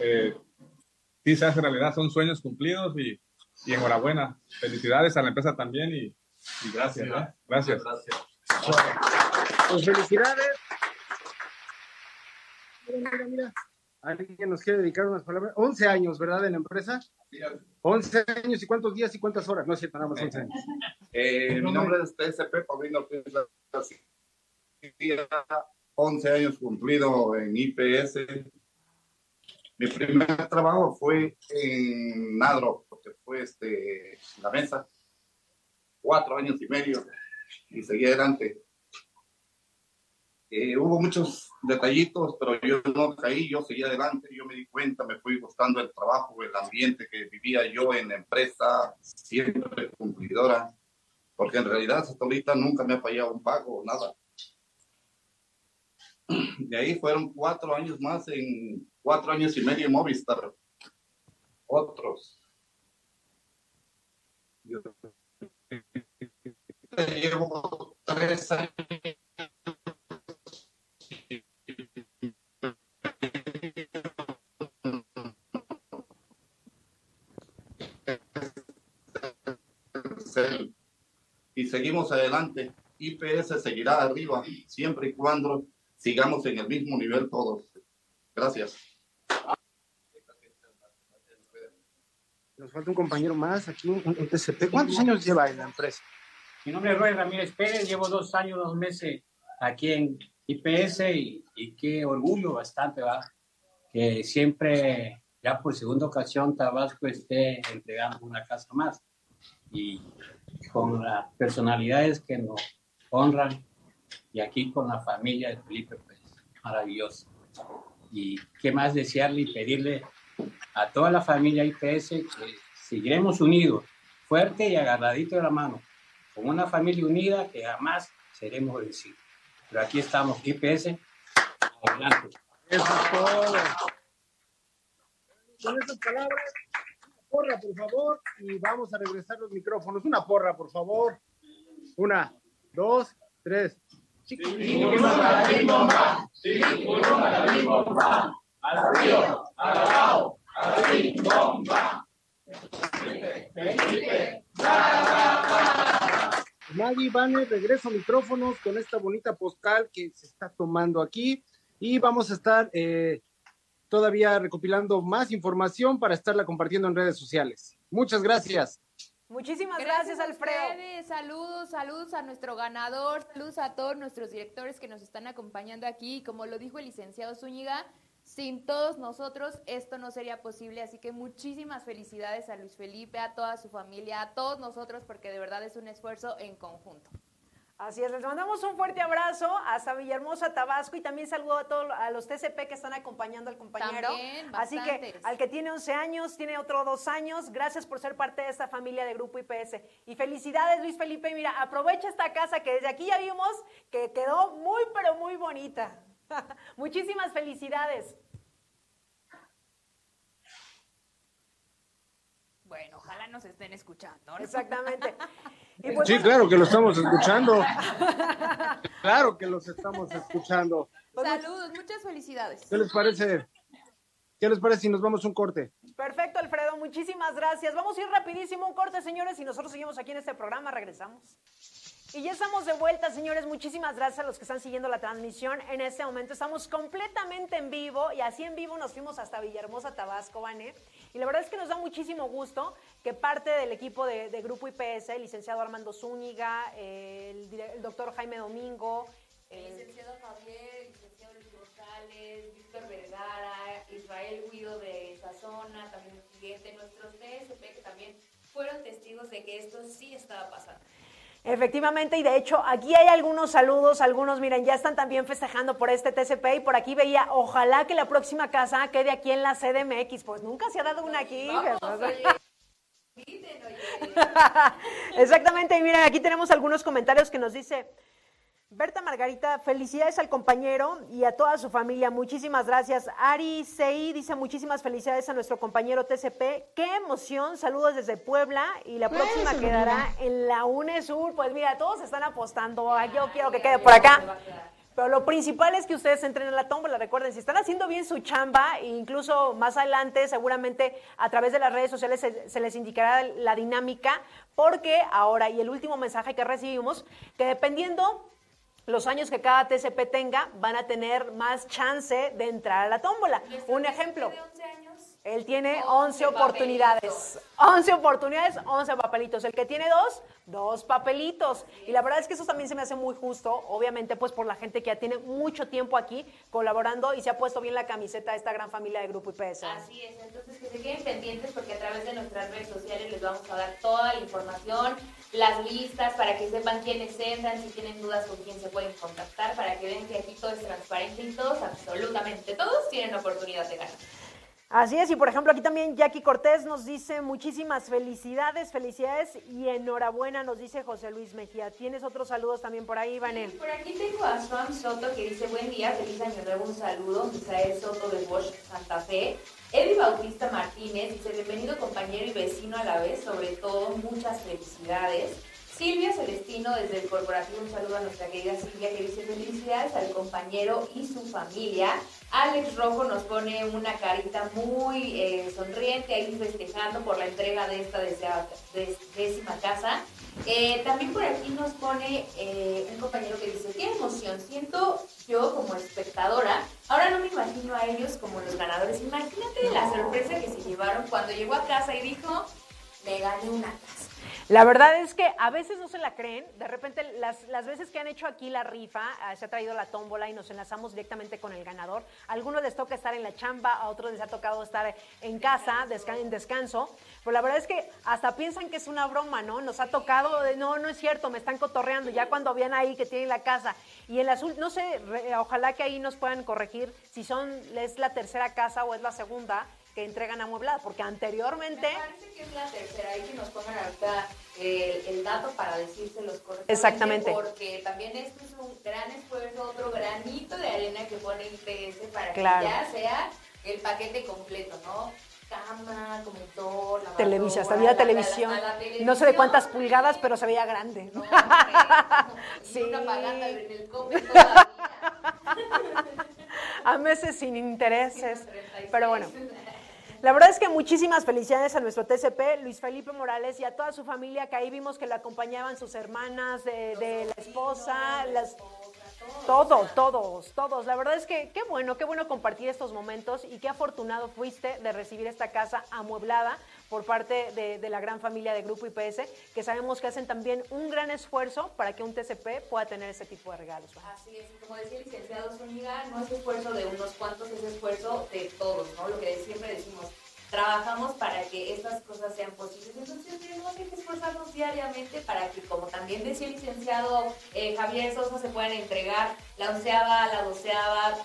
eh, sí se hace realidad, son sueños cumplidos y, y enhorabuena. Felicidades a la empresa también y, y gracias. ¿eh? Gracias. gracias. Pues felicidades. Mira. ¿Alguien nos quiere dedicar unas palabras? 11 años, ¿verdad, en la empresa? 11 años y cuántos días y cuántas horas. No es cierto, nada más 11 años. Eh, mi nombre es TSP Paulino García. 11 años cumplido en IPS. Mi primer trabajo fue en Nadro, porque fue este, la mesa. Cuatro años y medio y seguí adelante. Eh, hubo muchos detallitos, pero yo no caí, yo seguí adelante, yo me di cuenta, me fui gustando el trabajo, el ambiente que vivía yo en la empresa, siempre cumplidora, porque en realidad hasta ahorita nunca me ha fallado un pago, nada. De ahí fueron cuatro años más, en cuatro años y medio en Movistar. Otros. Yo llevo tres años seguimos adelante. IPS seguirá arriba siempre y cuando sigamos en el mismo nivel todos. Gracias. Nos falta un compañero más aquí, un, TCP. ¿Cuántos años lleva en la empresa? Mi nombre es Roy Ramírez Pérez, llevo dos años, dos meses aquí en IPS y, y qué orgullo bastante, ¿va? Que siempre, ya por segunda ocasión, Tabasco esté entregando una casa más. Y con las personalidades que nos honran y aquí con la familia de Felipe, pues maravilloso. Y qué más desearle y pedirle a toda la familia IPS que seguiremos unidos, fuerte y agarradito de la mano, con una familia unida que jamás seremos vencidos. Pero aquí estamos, IPS, adelante. Eso es todo. Con esas palabras, porra, por favor, y vamos a regresar los micrófonos. Una porra, por favor. Una, dos, tres. Maggie, Vane, regreso micrófonos con esta bonita postal que se está tomando aquí y vamos a estar eh, todavía recopilando más información para estarla compartiendo en redes sociales. Muchas gracias. Muchísimas gracias, Alfredo. Saludos, saludos a nuestro ganador, saludos a todos nuestros directores que nos están acompañando aquí. Como lo dijo el licenciado Zúñiga, sin todos nosotros esto no sería posible, así que muchísimas felicidades a Luis Felipe, a toda su familia, a todos nosotros, porque de verdad es un esfuerzo en conjunto. Así es, les mandamos un fuerte abrazo hasta Villahermosa, Tabasco y también saludo a todos a los TCP que están acompañando al compañero. Así que al que tiene 11 años, tiene otro dos años, gracias por ser parte de esta familia de Grupo IPS. Y felicidades Luis Felipe, mira, aprovecha esta casa que desde aquí ya vimos que quedó muy pero muy bonita. Muchísimas felicidades. Bueno, ojalá nos estén escuchando. Exactamente. Pues sí, claro que lo estamos escuchando. claro que los estamos escuchando. Saludos, muchas felicidades. ¿Qué les parece? ¿Qué les parece si nos vamos un corte? Perfecto, Alfredo, muchísimas gracias. Vamos a ir rapidísimo, un corte, señores, y nosotros seguimos aquí en este programa, regresamos. Y ya estamos de vuelta, señores. Muchísimas gracias a los que están siguiendo la transmisión. En este momento estamos completamente en vivo y así en vivo nos fuimos hasta Villahermosa, Tabasco, Vané. Y la verdad es que nos da muchísimo gusto que parte del equipo de, de Grupo IPS, el licenciado Armando Zúñiga, el, doctor Jaime Domingo, El el- licenciado Javier, el licenciado Luis González, Víctor Vergara, Israel Guido de esa zona, también el siguiente, nuestros TSP que también fueron testigos de que esto sí estaba pasando. Efectivamente, y de hecho aquí hay algunos saludos, algunos, miren, ya están también festejando por este TCP y por aquí veía, ojalá que la próxima casa quede aquí en la CDMX, pues nunca se ha dado una aquí. Vamos. Exactamente, y miren, aquí tenemos algunos comentarios que nos dice Berta Margarita, felicidades al compañero y a toda su familia, muchísimas gracias. Ari Sei dice muchísimas felicidades a nuestro compañero TCP, qué emoción, saludos desde Puebla y la próxima Eso, quedará mira. en la UNESUR, pues mira, todos están apostando, yo quiero que quede por acá. Pero lo principal es que ustedes entren en la tómbola. Recuerden, si están haciendo bien su chamba, e incluso más adelante, seguramente a través de las redes sociales se, se les indicará la dinámica, porque ahora, y el último mensaje que recibimos, que dependiendo los años que cada TCP tenga, van a tener más chance de entrar a la tómbola. Un ejemplo. Él tiene 11 oportunidades. 11 oportunidades, 11 papelitos. El que tiene dos, dos papelitos. Y la verdad es que eso también se me hace muy justo, obviamente, pues por la gente que ya tiene mucho tiempo aquí colaborando y se ha puesto bien la camiseta a esta gran familia de Grupo IPS. Así es, entonces que se queden pendientes porque a través de nuestras redes sociales les vamos a dar toda la información, las listas para que sepan quiénes entran, si tienen dudas con quién se pueden contactar, para que vean que aquí todo es transparente y todos, absolutamente todos, tienen oportunidad de ganar. Así es, y por ejemplo aquí también Jackie Cortés nos dice muchísimas felicidades, felicidades y enhorabuena, nos dice José Luis Mejía. ¿Tienes otros saludos también por ahí, Vanel? Por aquí tengo a Swam Soto que dice buen día, feliz año nuevo, un saludo. Misael Soto de Bosch, Santa Fe. Eddie Bautista Martínez dice bienvenido compañero y vecino a la vez, sobre todo muchas felicidades. Silvia Celestino desde el corporativo, un saludo a nuestra querida Silvia que dice felicidades al compañero y su familia. Alex Rojo nos pone una carita muy eh, sonriente ahí festejando por la entrega de esta décima casa. Eh, también por aquí nos pone eh, un compañero que dice, qué emoción, siento yo como espectadora, ahora no me imagino a ellos como los ganadores, imagínate la sorpresa que se llevaron cuando llegó a casa y dijo, me gané una casa. La verdad es que a veces no se la creen. De repente, las, las veces que han hecho aquí la rifa, ah, se ha traído la tómbola y nos enlazamos directamente con el ganador. A algunos les toca estar en la chamba, a otros les ha tocado estar en casa, desca- en descanso. Pero la verdad es que hasta piensan que es una broma, ¿no? Nos ha tocado, de, no, no es cierto, me están cotorreando. Ya cuando vean ahí que tienen la casa. Y en la azul, no sé, re- ojalá que ahí nos puedan corregir si son, es la tercera casa o es la segunda que entregan amueblada, porque anteriormente... Me parece que es la tercera, ahí que nos pongan ahorita el, el dato para decírselos correctamente. Exactamente. Porque también esto es un gran esfuerzo, otro granito de arena que pone IPS para Claro. que ya sea el paquete completo, ¿no? Cama, comedor, Televisión, la- televisión. la- la No sé de televisión, cuántas pulgadas, pero se veía grande. y una pagada en el A meses sin intereses. Pero bueno. La verdad es que muchísimas felicidades a nuestro TCP, Luis Felipe Morales y a toda su familia, que ahí vimos que lo acompañaban sus hermanas de, la esposa, las, todos, todos, todos. La verdad es que qué bueno, qué bueno compartir estos momentos y qué afortunado fuiste de recibir esta casa amueblada por parte de, de la gran familia de Grupo IPS, que sabemos que hacen también un gran esfuerzo para que un TCP pueda tener ese tipo de regalos. Así es, como decía el licenciado no es esfuerzo de unos cuantos, es esfuerzo de todos, ¿no? Lo que siempre decimos, trabajamos para que estas cosas sean posibles. Entonces tenemos que esforzarnos diariamente para que, como también decía el licenciado eh, Javier Sosa, se puedan entregar la onceava, la doceava,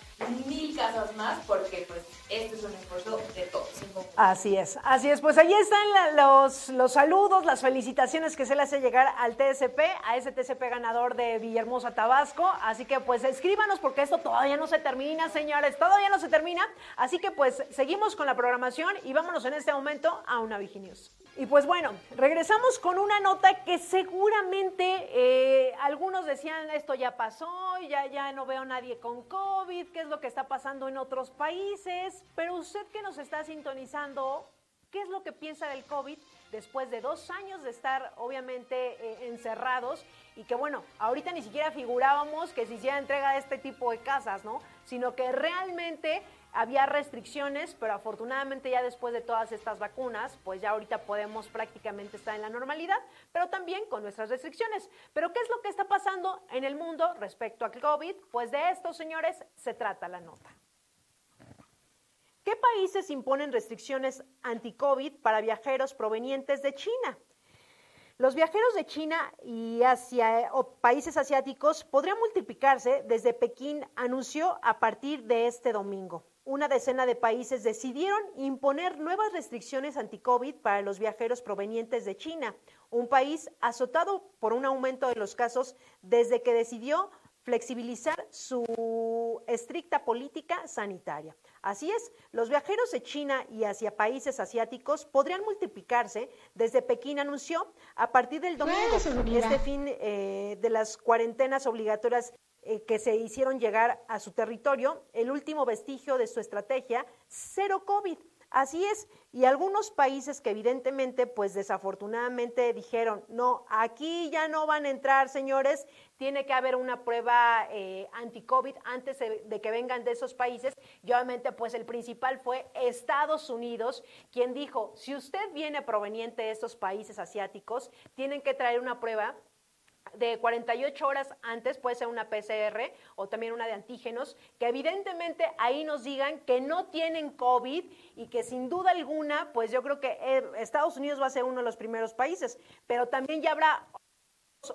mil casas más, porque pues este es un esfuerzo de todos. Así es, así es. Pues ahí están los, los saludos, las felicitaciones que se le hace llegar al TSP, a ese TSP ganador de Villahermosa, Tabasco. Así que pues escríbanos porque esto todavía no se termina, señores, todavía no se termina. Así que pues seguimos con la programación y vámonos en este momento a una Viginews. Y pues bueno, regresamos con una nota que seguramente eh, algunos decían esto ya pasó, ya, ya no veo a nadie con COVID, qué es lo que está pasando en otros países, pero usted que nos está sintonizando, qué es lo que piensa del COVID después de dos años de estar obviamente eh, encerrados y que bueno, ahorita ni siquiera figurábamos que se hiciera entrega de este tipo de casas, ¿no? Sino que realmente había restricciones, pero afortunadamente ya después de todas estas vacunas, pues ya ahorita podemos prácticamente estar en la normalidad, pero también con nuestras restricciones. Pero ¿qué es lo que está pasando en el mundo respecto al COVID? Pues de esto, señores, se trata la nota. ¿Qué países imponen restricciones anti-COVID para viajeros provenientes de China? Los viajeros de China y hacia, o países asiáticos podrían multiplicarse desde Pekín, anunció a partir de este domingo. Una decena de países decidieron imponer nuevas restricciones anti-COVID para los viajeros provenientes de China, un país azotado por un aumento de los casos desde que decidió flexibilizar su estricta política sanitaria. Así es, los viajeros de China y hacia países asiáticos podrían multiplicarse, desde Pekín anunció, a partir del domingo, este fin eh, de las cuarentenas obligatorias eh, que se hicieron llegar a su territorio, el último vestigio de su estrategia, cero COVID. Así es, y algunos países que evidentemente, pues desafortunadamente dijeron, no, aquí ya no van a entrar, señores, tiene que haber una prueba eh, anti-COVID antes de, que vengan de esos países. Y obviamente, pues el principal fue Estados Unidos, quien dijo, si usted viene proveniente de estos países asiáticos, tienen que traer una prueba de 48 horas antes, puede ser una PCR o también una de antígenos, que evidentemente ahí nos digan que no tienen COVID y que sin duda alguna, pues yo creo que eh, Estados Unidos va a ser uno de los primeros países, pero también ya habrá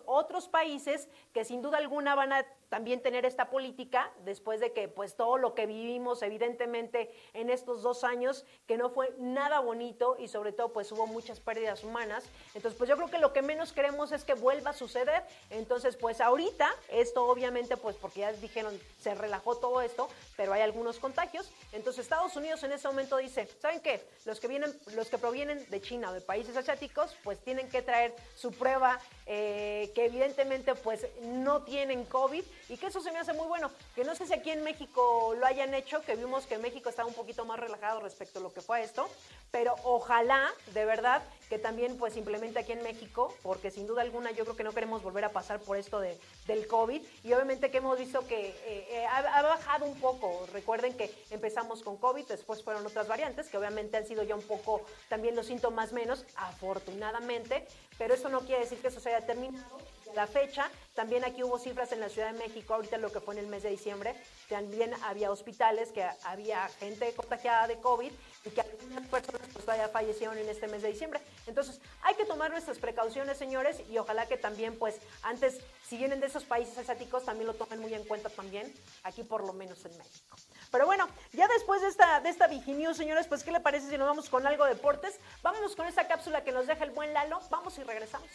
otros países que sin duda alguna van a también tener esta política después de que pues todo lo que vivimos evidentemente en estos dos años que no fue nada bonito y sobre todo pues hubo muchas pérdidas humanas. Entonces pues yo creo que lo que menos queremos es que vuelva a suceder. Entonces pues ahorita esto obviamente pues porque ya dijeron se relajó todo esto pero hay algunos contagios. Entonces Estados Unidos en ese momento dice saben qué los que vienen los que provienen de China o de países asiáticos pues tienen que traer su prueba eh, que evidentemente pues no tienen COVID y que eso se me hace muy bueno. Que no sé si aquí en México lo hayan hecho, que vimos que México estaba un poquito más relajado respecto a lo que fue esto, pero ojalá, de verdad, que también pues implemente aquí en México, porque sin duda alguna yo creo que no queremos volver a pasar por esto de, del COVID y obviamente que hemos visto que eh, eh, ha, bajado un poco. Recuerden que empezamos con COVID, después fueron otras variantes que obviamente han sido ya un poco también los síntomas menos, afortunadamente, pero eso no quiere decir que eso se haya terminado la fecha. También aquí hubo cifras en la Ciudad de México, ahorita lo que fue en el mes de diciembre, también había hospitales, que había gente contagiada de COVID y que algunas personas pues todavía fallecieron en este mes de diciembre. Entonces, hay que tomar nuestras precauciones, señores, y ojalá que también, pues, antes, si vienen de esos países asiáticos, también lo tomen muy en cuenta también, aquí por lo menos en México. Pero bueno, ya después de esta, de esta Viginews, señores, pues, ¿qué le parece si nos vamos con algo de deportes? Vámonos con esta cápsula que nos deja el buen Lalo. Vamos y regresamos.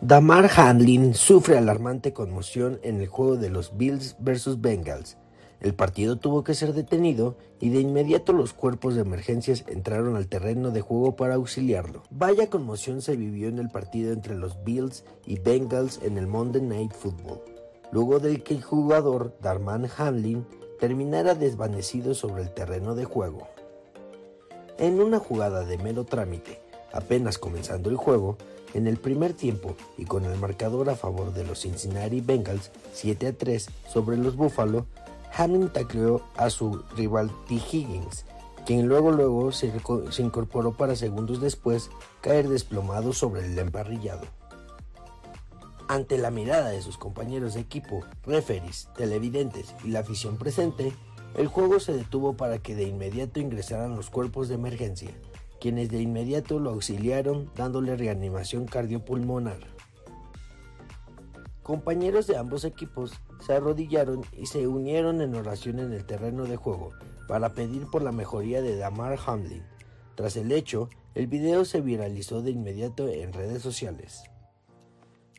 Damar Hamlin sufre alarmante conmoción en el juego de los Bills vs Bengals. El partido tuvo que ser detenido y de inmediato los cuerpos de emergencias entraron al terreno de juego para auxiliarlo. Vaya conmoción se vivió en el partido entre los Bills y Bengals en el Monday Night Football, luego de que el jugador Darman Hamlin terminara desvanecido sobre el terreno de juego. En una jugada de mero trámite, apenas comenzando el juego, en el primer tiempo y con el marcador a favor de los Cincinnati Bengals 7 a 3 sobre los Buffalo, Hamlin tacleó a su rival T. Higgins, quien luego luego se, se, incorporó para segundos después caer desplomado sobre el emparrillado. Ante la mirada de sus compañeros de equipo, referees, televidentes y la afición presente, el juego se detuvo para que de inmediato ingresaran los cuerpos de emergencia quienes de inmediato lo auxiliaron dándole reanimación cardiopulmonar. Compañeros de ambos equipos se arrodillaron y se unieron en oración en el terreno de juego para pedir por la mejoría de Damar Hamlin. Tras el hecho, el video se viralizó de inmediato en redes sociales.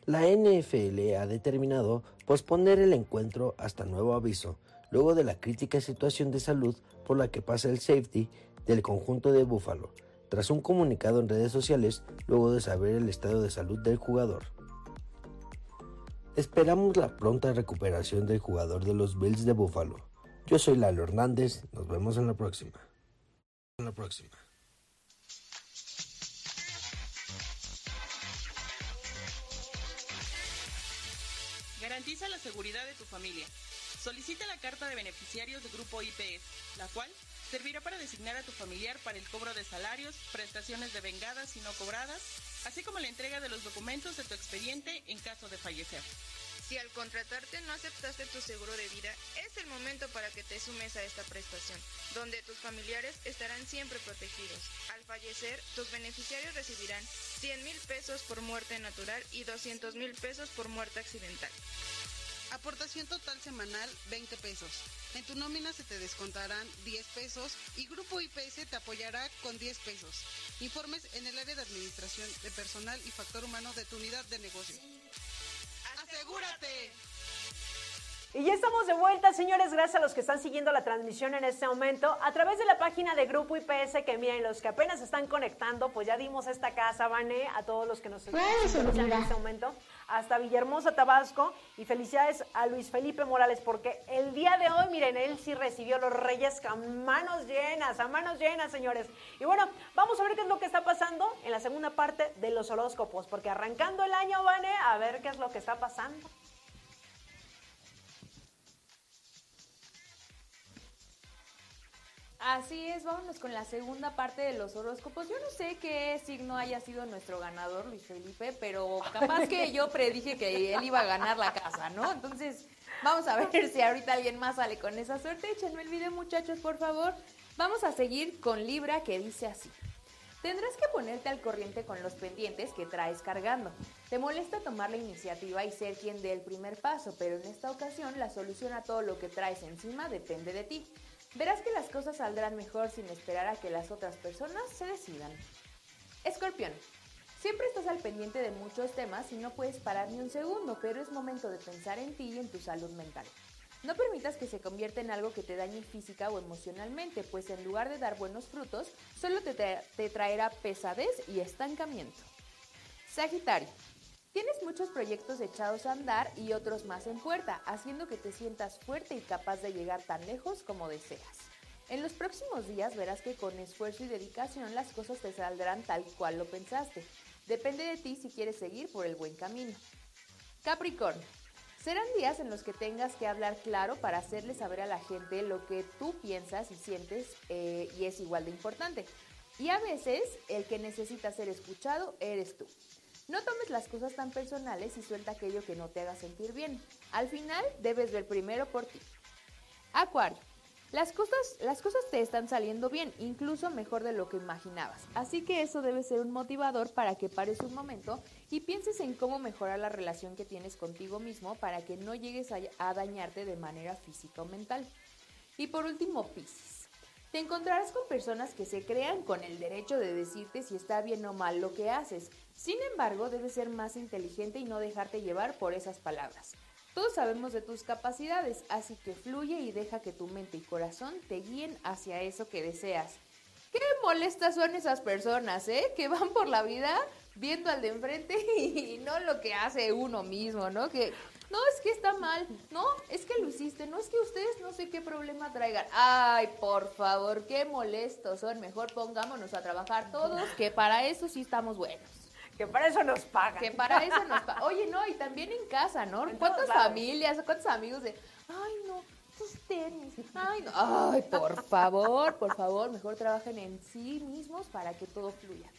La NFL ha determinado posponer el encuentro hasta nuevo aviso, luego de la crítica situación de salud por la que pasa el safety del conjunto de Buffalo, tras un comunicado en redes sociales luego de saber el estado de salud del jugador. Esperamos la pronta recuperación del jugador de los Bills de Buffalo. Yo soy Lalo Hernández, nos vemos en la próxima. En la próxima. Garantiza la seguridad de tu familia. Solicita la carta de beneficiarios de Grupo IPS, la cual servirá para designar a tu familiar para el cobro de salarios, prestaciones de vengadas y no cobradas, así como la entrega de los documentos de tu expediente en caso de fallecer. Si al contratarte no aceptaste tu seguro de vida, es el momento para que te sumes a esta prestación, donde tus familiares estarán siempre protegidos. Al fallecer, tus beneficiarios recibirán 100 mil pesos por muerte natural y 200 mil pesos por muerte accidental. Aportación total semanal 20 pesos. En tu nómina se te descontarán 10 pesos y Grupo IPS te apoyará con 10 pesos. Informes en el área de administración de personal y factor humano de tu unidad de negocio. ¡Asegúrate! Y ya estamos de vuelta, señores, gracias a los que están siguiendo la transmisión en este momento. A través de la página de Grupo IPS, que miren, los que apenas están conectando, pues ya dimos esta casa, Vane, a todos los que nos escuchan en este momento, hasta Villahermosa, Tabasco. Y felicidades a Luis Felipe Morales, porque el día de hoy, miren, él sí recibió los reyes a manos llenas, a manos llenas, señores. Y bueno, vamos a ver qué es lo que está pasando en la segunda parte de los horóscopos, porque arrancando el año, Vane, a ver qué es lo que está pasando. Así es, vámonos con la segunda parte de los horóscopos. Yo no sé qué signo haya sido nuestro ganador, Luis Felipe, pero capaz que yo predije que él iba a ganar la casa, ¿no? Entonces, vamos a ver si ahorita alguien más sale con esa suerte. Échenme el video, muchachos, por favor. Vamos a seguir con Libra, que dice así. Tendrás que ponerte al corriente con los pendientes que traes cargando. Te molesta tomar la iniciativa y ser quien dé el primer paso, pero en esta ocasión la solución a todo lo que traes encima depende de ti. Verás que las cosas saldrán mejor sin esperar a que las otras personas se decidan. Escorpión. Siempre estás al pendiente de muchos temas y no puedes parar ni un segundo, pero es momento de pensar en ti y en tu salud mental. No permitas que se convierta en algo que te dañe física o emocionalmente, pues en lugar de dar buenos frutos, solo te, te traerá pesadez y estancamiento. Sagitario. Tienes muchos proyectos echados a andar y otros más en puerta, haciendo que te sientas fuerte y capaz de llegar tan lejos como deseas. En los próximos días verás que con esfuerzo y dedicación las cosas te saldrán tal cual lo pensaste. Depende de ti si quieres seguir por el buen camino. Capricornio. Serán días en los que tengas que hablar claro para hacerle saber a la gente lo que tú piensas y sientes eh, y es igual de importante. Y a veces el que necesita ser escuchado eres tú. No tomes las cosas tan personales y suelta aquello que no te haga sentir bien. Al final debes ver primero por ti. Acuario. Las cosas, las cosas te están saliendo bien, incluso mejor de lo que imaginabas. Así que eso debe ser un motivador para que pares un momento y pienses en cómo mejorar la relación que tienes contigo mismo para que no llegues a, a dañarte de manera física o mental. Y por último, Piscis. Te encontrarás con personas que se crean con el derecho de decirte si está bien o mal lo que haces. Sin embargo, debes ser más inteligente y no dejarte llevar por esas palabras. Todos sabemos de tus capacidades, así que fluye y deja que tu mente y corazón te guíen hacia eso que deseas. Qué molestas son esas personas, ¿eh? Que van por la vida viendo al de enfrente y no lo que hace uno mismo, ¿no? Que no, es que está mal, no, es que lo hiciste, no es que ustedes no sé qué problema traigan. Ay, por favor, qué molestos son. Mejor pongámonos a trabajar todos, que para eso sí estamos buenos. Que para eso nos pagan. Que para eso nos pagan. Oye, no, y también en casa, ¿no? En ¿Cuántas familias, cuántos amigos de, ay, no, tus tenis, ay, no, ay, por favor, por favor, mejor trabajen en sí mismos para que todo fluya.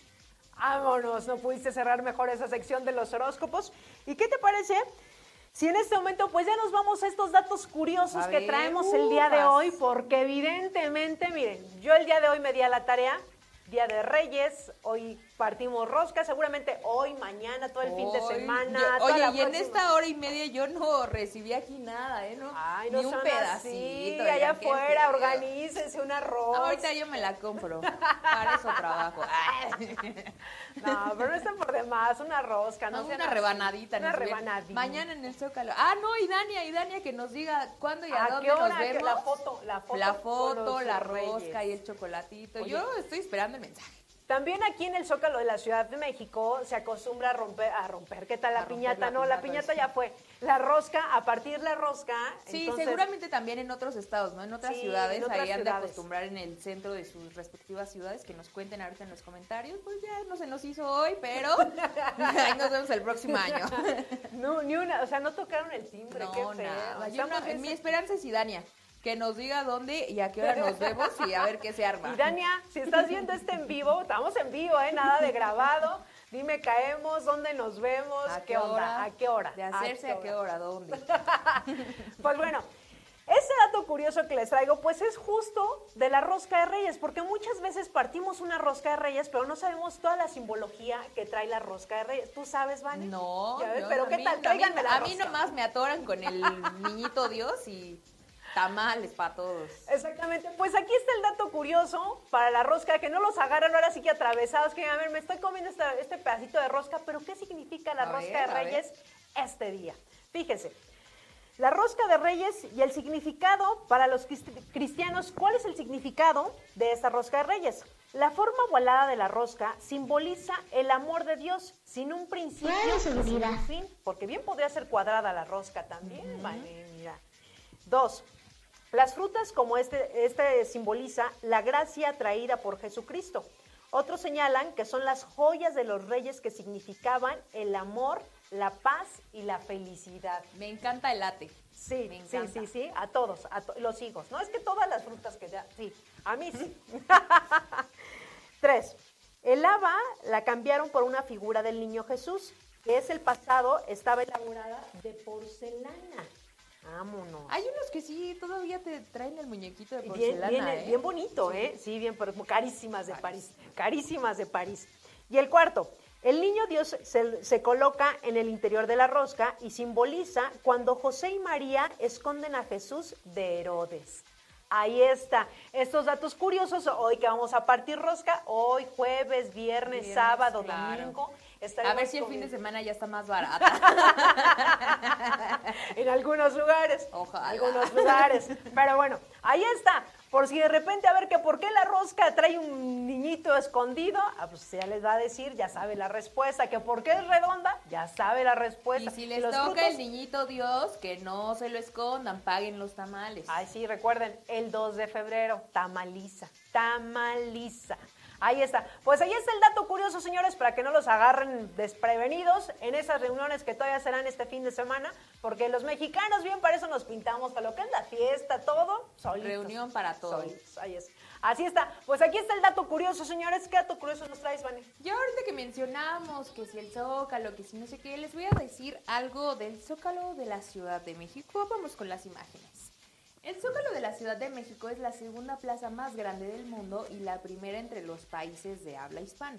Vámonos, no pudiste cerrar mejor esa sección de los horóscopos. ¿Y qué te parece? Si en este momento pues ya nos vamos a estos datos curiosos que traemos el día de hoy, porque evidentemente, miren, yo el día de hoy me di a la tarea, Día de Reyes, hoy partimos rosca, seguramente hoy, mañana, todo el fin de semana. yo- oye, y en esta hora y media yo no recibí aquí nada, ¿eh? No, Ay, ni un pedacito. oigan, allá afuera, organícense un arroz. Ahorita yo me la compro. Para eso trabajo. No, pero no están por demás, una rosca, no, No, una rebanadita. Una rebanadita. Mañana en el Zócalo. Ah, no, y Dania, y Dania que nos diga cuándo y a, ¿A dónde qué hora? nos Que vemos. la foto, la foto La foto, reyes. rosca y el chocolatito. Oye. Yo estoy esperando el mensaje. También aquí en el Zócalo de la Ciudad de México se acostumbra a romper, a romper, ¿qué tal la piñata? la no, la piñata, ya fue. La rosca, a partir la rosca. Sí, entonces- seguramente también en otros estados, ¿no? En otras Sí, ciudades, en otras ahí han de acostumbrar en el centro de sus respectivas ciudades, que nos cuenten ahorita en los comentarios. Pues ya no se nos hizo hoy, pero ahí nos vemos el próximo año. No, ni una, o sea, no tocaron el timbre, qué feo. nada. Yo Estamos no- en- mi esperanza es Idania, que nos diga dónde y a qué hora nos vemos y a ver qué se arma. Y Dania, si estás viendo este en vivo, estamos en vivo, ¿eh? Nada de grabado. Dime, caemos, dónde nos vemos, ¿A qué, onda, hora? a qué hora. De hacerse a qué hora, dónde. Pues bueno, ese dato curioso que les traigo, pues es justo de la rosca de reyes, porque muchas veces partimos una rosca de reyes, pero no sabemos toda la simbología que trae la rosca de reyes. ¿Tú sabes, Vane? No, Ya ves, yo- pero a ¿qué mí- tal? Tráiganme la A mí nomás me atoran con el niñito Dios y tamales para todos. Exactamente. Pues aquí está el dato curioso para la rosca, que no los agarran ahora sí que atravesados, que a ver, me estoy comiendo este pedacito de rosca, pero ¿qué significa la A rosca ver, de. Reyes este día? Fíjese. La rosca de Reyes y el significado para los crist- cristianos, ¿cuál es el significado de esta rosca de Reyes? La forma ovalada de la rosca simboliza el amor de Dios sin un principio y sin un fin, porque bien podría ser cuadrada la rosca también, vale, mira. Dos, las frutas como este, este simboliza la gracia traída por Jesucristo. Otros señalan que son las joyas de los reyes que significaban el amor, la paz y la felicidad. Me encanta el late. Sí, Me sí, sí, sí, a todos, a to- los hijos. No es que todas las frutas que da, sí, a mí sí. Tres, el haba la cambiaron por una figura del niño Jesús, que es el pasado, estaba elaborada de porcelana. Vámonos. Hay unos que sí, todavía te traen el muñequito de porcelana, bien, ¿eh? bien bonito, ¿eh? Sí, bien, pero carísimas de París. Carísimas de París. Y el cuarto, el niño Dios se, se coloca en el interior de la rosca y simboliza cuando José y María esconden a Jesús de Herodes. Ahí está. Estos datos curiosos, hoy que vamos a partir rosca, hoy jueves, viernes, Viernes, sábado, claro. domingo. A ver si el fin de semana ya está más barata. en algunos lugares. Ojalá. Algunos lugares. Pero bueno, ahí está. Por si de repente, a ver, que por qué la rosca trae un niñito escondido, ah, pues ya les va a decir, ya sabe la respuesta. Que por qué es redonda, ya sabe la Y respuesta. si les los toca frutos- el niñito Dios, que no se lo escondan, paguen los tamales. Ay, sí, recuerden, el 2 de febrero, tamaliza, tamaliza. Ahí está. Pues ahí está el dato curioso, señores, para que no los agarren desprevenidos en esas reuniones que todavía serán este fin de semana, porque los mexicanos bien para eso nos pintamos, para lo que es la fiesta, todo, solitos. Reunión para todos. Solitos, ahí es. Así está. Pues aquí está el dato curioso, señores. ¿Qué dato curioso nos traes, Vane? Yo ahorita que mencionamos que si el Zócalo, que si no sé qué, les voy a decir algo del Zócalo de la Ciudad de México. Vamos con las imágenes. El Zócalo de la Ciudad de México es la segunda plaza más grande del mundo y la primera entre los países de habla hispana.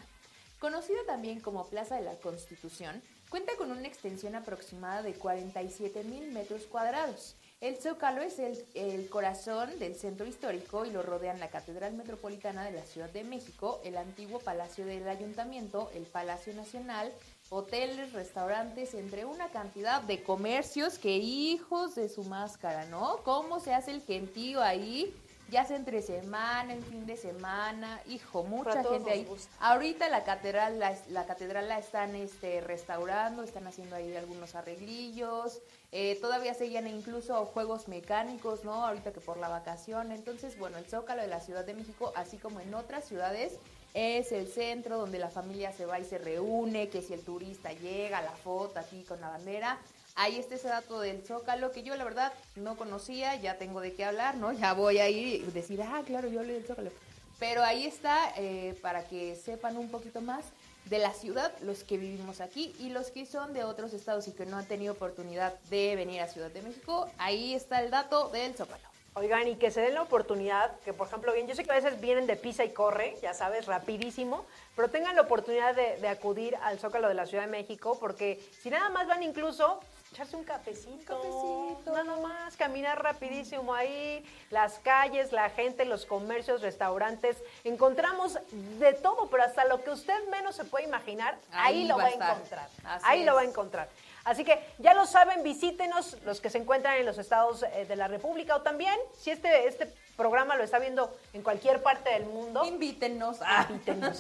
Conocida también como Plaza de la Constitución, cuenta con una extensión aproximada de 47 mil metros cuadrados. El Zócalo es el, el corazón del centro histórico y lo rodean la Catedral Metropolitana de la Ciudad de México, el antiguo Palacio del Ayuntamiento, el Palacio Nacional, hoteles, restaurantes, entre una cantidad de comercios que hijos de su máscara, ¿no? ¿Cómo se hace el gentío ahí? Ya sea entre semana, en fin de semana, hijo, mucha gente ahí. Ahorita la catedral la, la catedral la están este, restaurando, están haciendo ahí algunos arreglillos, eh, todavía seguían incluso juegos mecánicos, ¿no? Ahorita que por la vacación. Entonces, bueno, el Zócalo de la Ciudad de México, así como en otras ciudades, es el centro donde la familia se va y se reúne, que si el turista llega, la foto aquí con la bandera. Ahí está ese dato del Zócalo que yo la verdad no conocía, ya tengo de qué hablar, ¿no? Ya voy a ir y decir, ah, claro, yo leí el Zócalo. Pero ahí está eh, para que sepan un poquito más de la ciudad, los que vivimos aquí y los que son de otros estados y que no han tenido oportunidad de venir a Ciudad de México. Ahí está el dato del Zócalo. Oigan, y que se den la oportunidad, que por ejemplo, bien, yo sé que a veces vienen de pisa y corre, ya sabes, rapidísimo, pero tengan la oportunidad de, de acudir al Zócalo de la Ciudad de México, porque si nada más van incluso echarse un cafecito, nada más, caminar rapidísimo ahí, las calles, la gente, los comercios, restaurantes, encontramos de todo, pero hasta lo que usted menos se puede imaginar, ahí, Ahí lo va a estar. encontrar, Así ahí lo va a encontrar. Así que ya lo saben, visítenos los que se encuentran en los estados eh, de la República o también, si este, este programa lo está viendo en cualquier parte del mundo. Invítennos. Invítennos.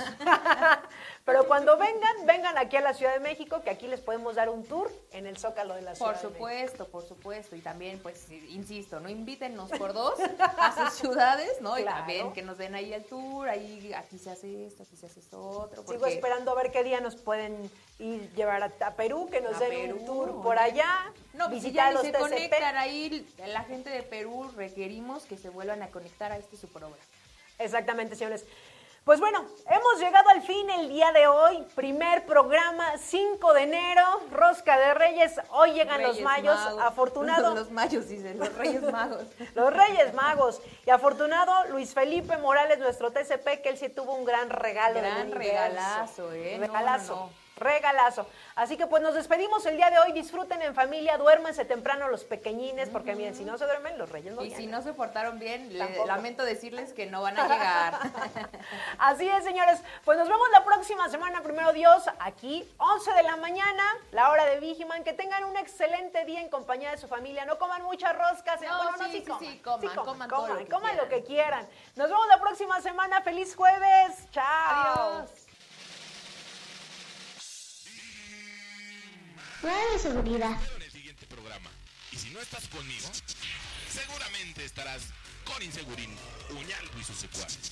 Pero cuando vengan, vengan aquí a la Ciudad de México, que aquí les podemos dar un tour en el Zócalo de la Ciudad Por de México. supuesto, por supuesto. Y también, pues, insisto, no invítennos por dos a sus ciudades, ¿no? Y también que nos den ahí el tour, ahí aquí se hace esto, aquí se hace esto otro. Sigo esperando a ver qué día nos pueden ir llevar a, a Perú, que nos A den Perú, un tour por allá, No, pues si visitar ya ni los se TCP. conectan ahí, la gente de Perú requerimos que se vuelvan a conectar a este su programa. Exactamente, señores. Pues bueno, hemos llegado al fin el día de hoy, primer programa, 5 de enero, Rosca de Reyes, hoy llegan los mayos, Magos. afortunado. Los, mayos, dicen, los Reyes Magos. Los Reyes Magos. Y afortunado Luis Felipe Morales, nuestro TCP, que él sí tuvo un gran regalo. Gran regalazo, ¿eh? No, Regalazo. no, no. Regalazo. Así que pues nos despedimos el día de hoy. Disfruten en familia, duérmense temprano los pequeñines, porque miren, si no se duermen, los reyes no Y si no se portaron bien, le- lamento decirles que no van a llegar. Así es, señores. Pues nos vemos la próxima semana, primero Dios, aquí, 11 de la mañana, la hora de Vigiman. Que tengan un excelente día en compañía de su familia. No coman muchas roscas. ¿eh? No, Bueno, no, sí, sí, coman. sí, coman, coman todo lo que coman lo que quieran. Nos vemos la próxima semana. Feliz jueves. Chao. Adiós. Prueba de seguridad. en el siguiente programa. Y si no estás conmigo, seguramente estarás con Insegurín, Uñaldo y sus secuaces.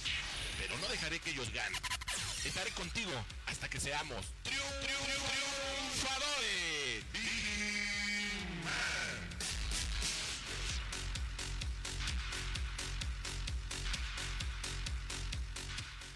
Pero no dejaré que ellos ganen. Estaré contigo hasta que seamos triunfadores.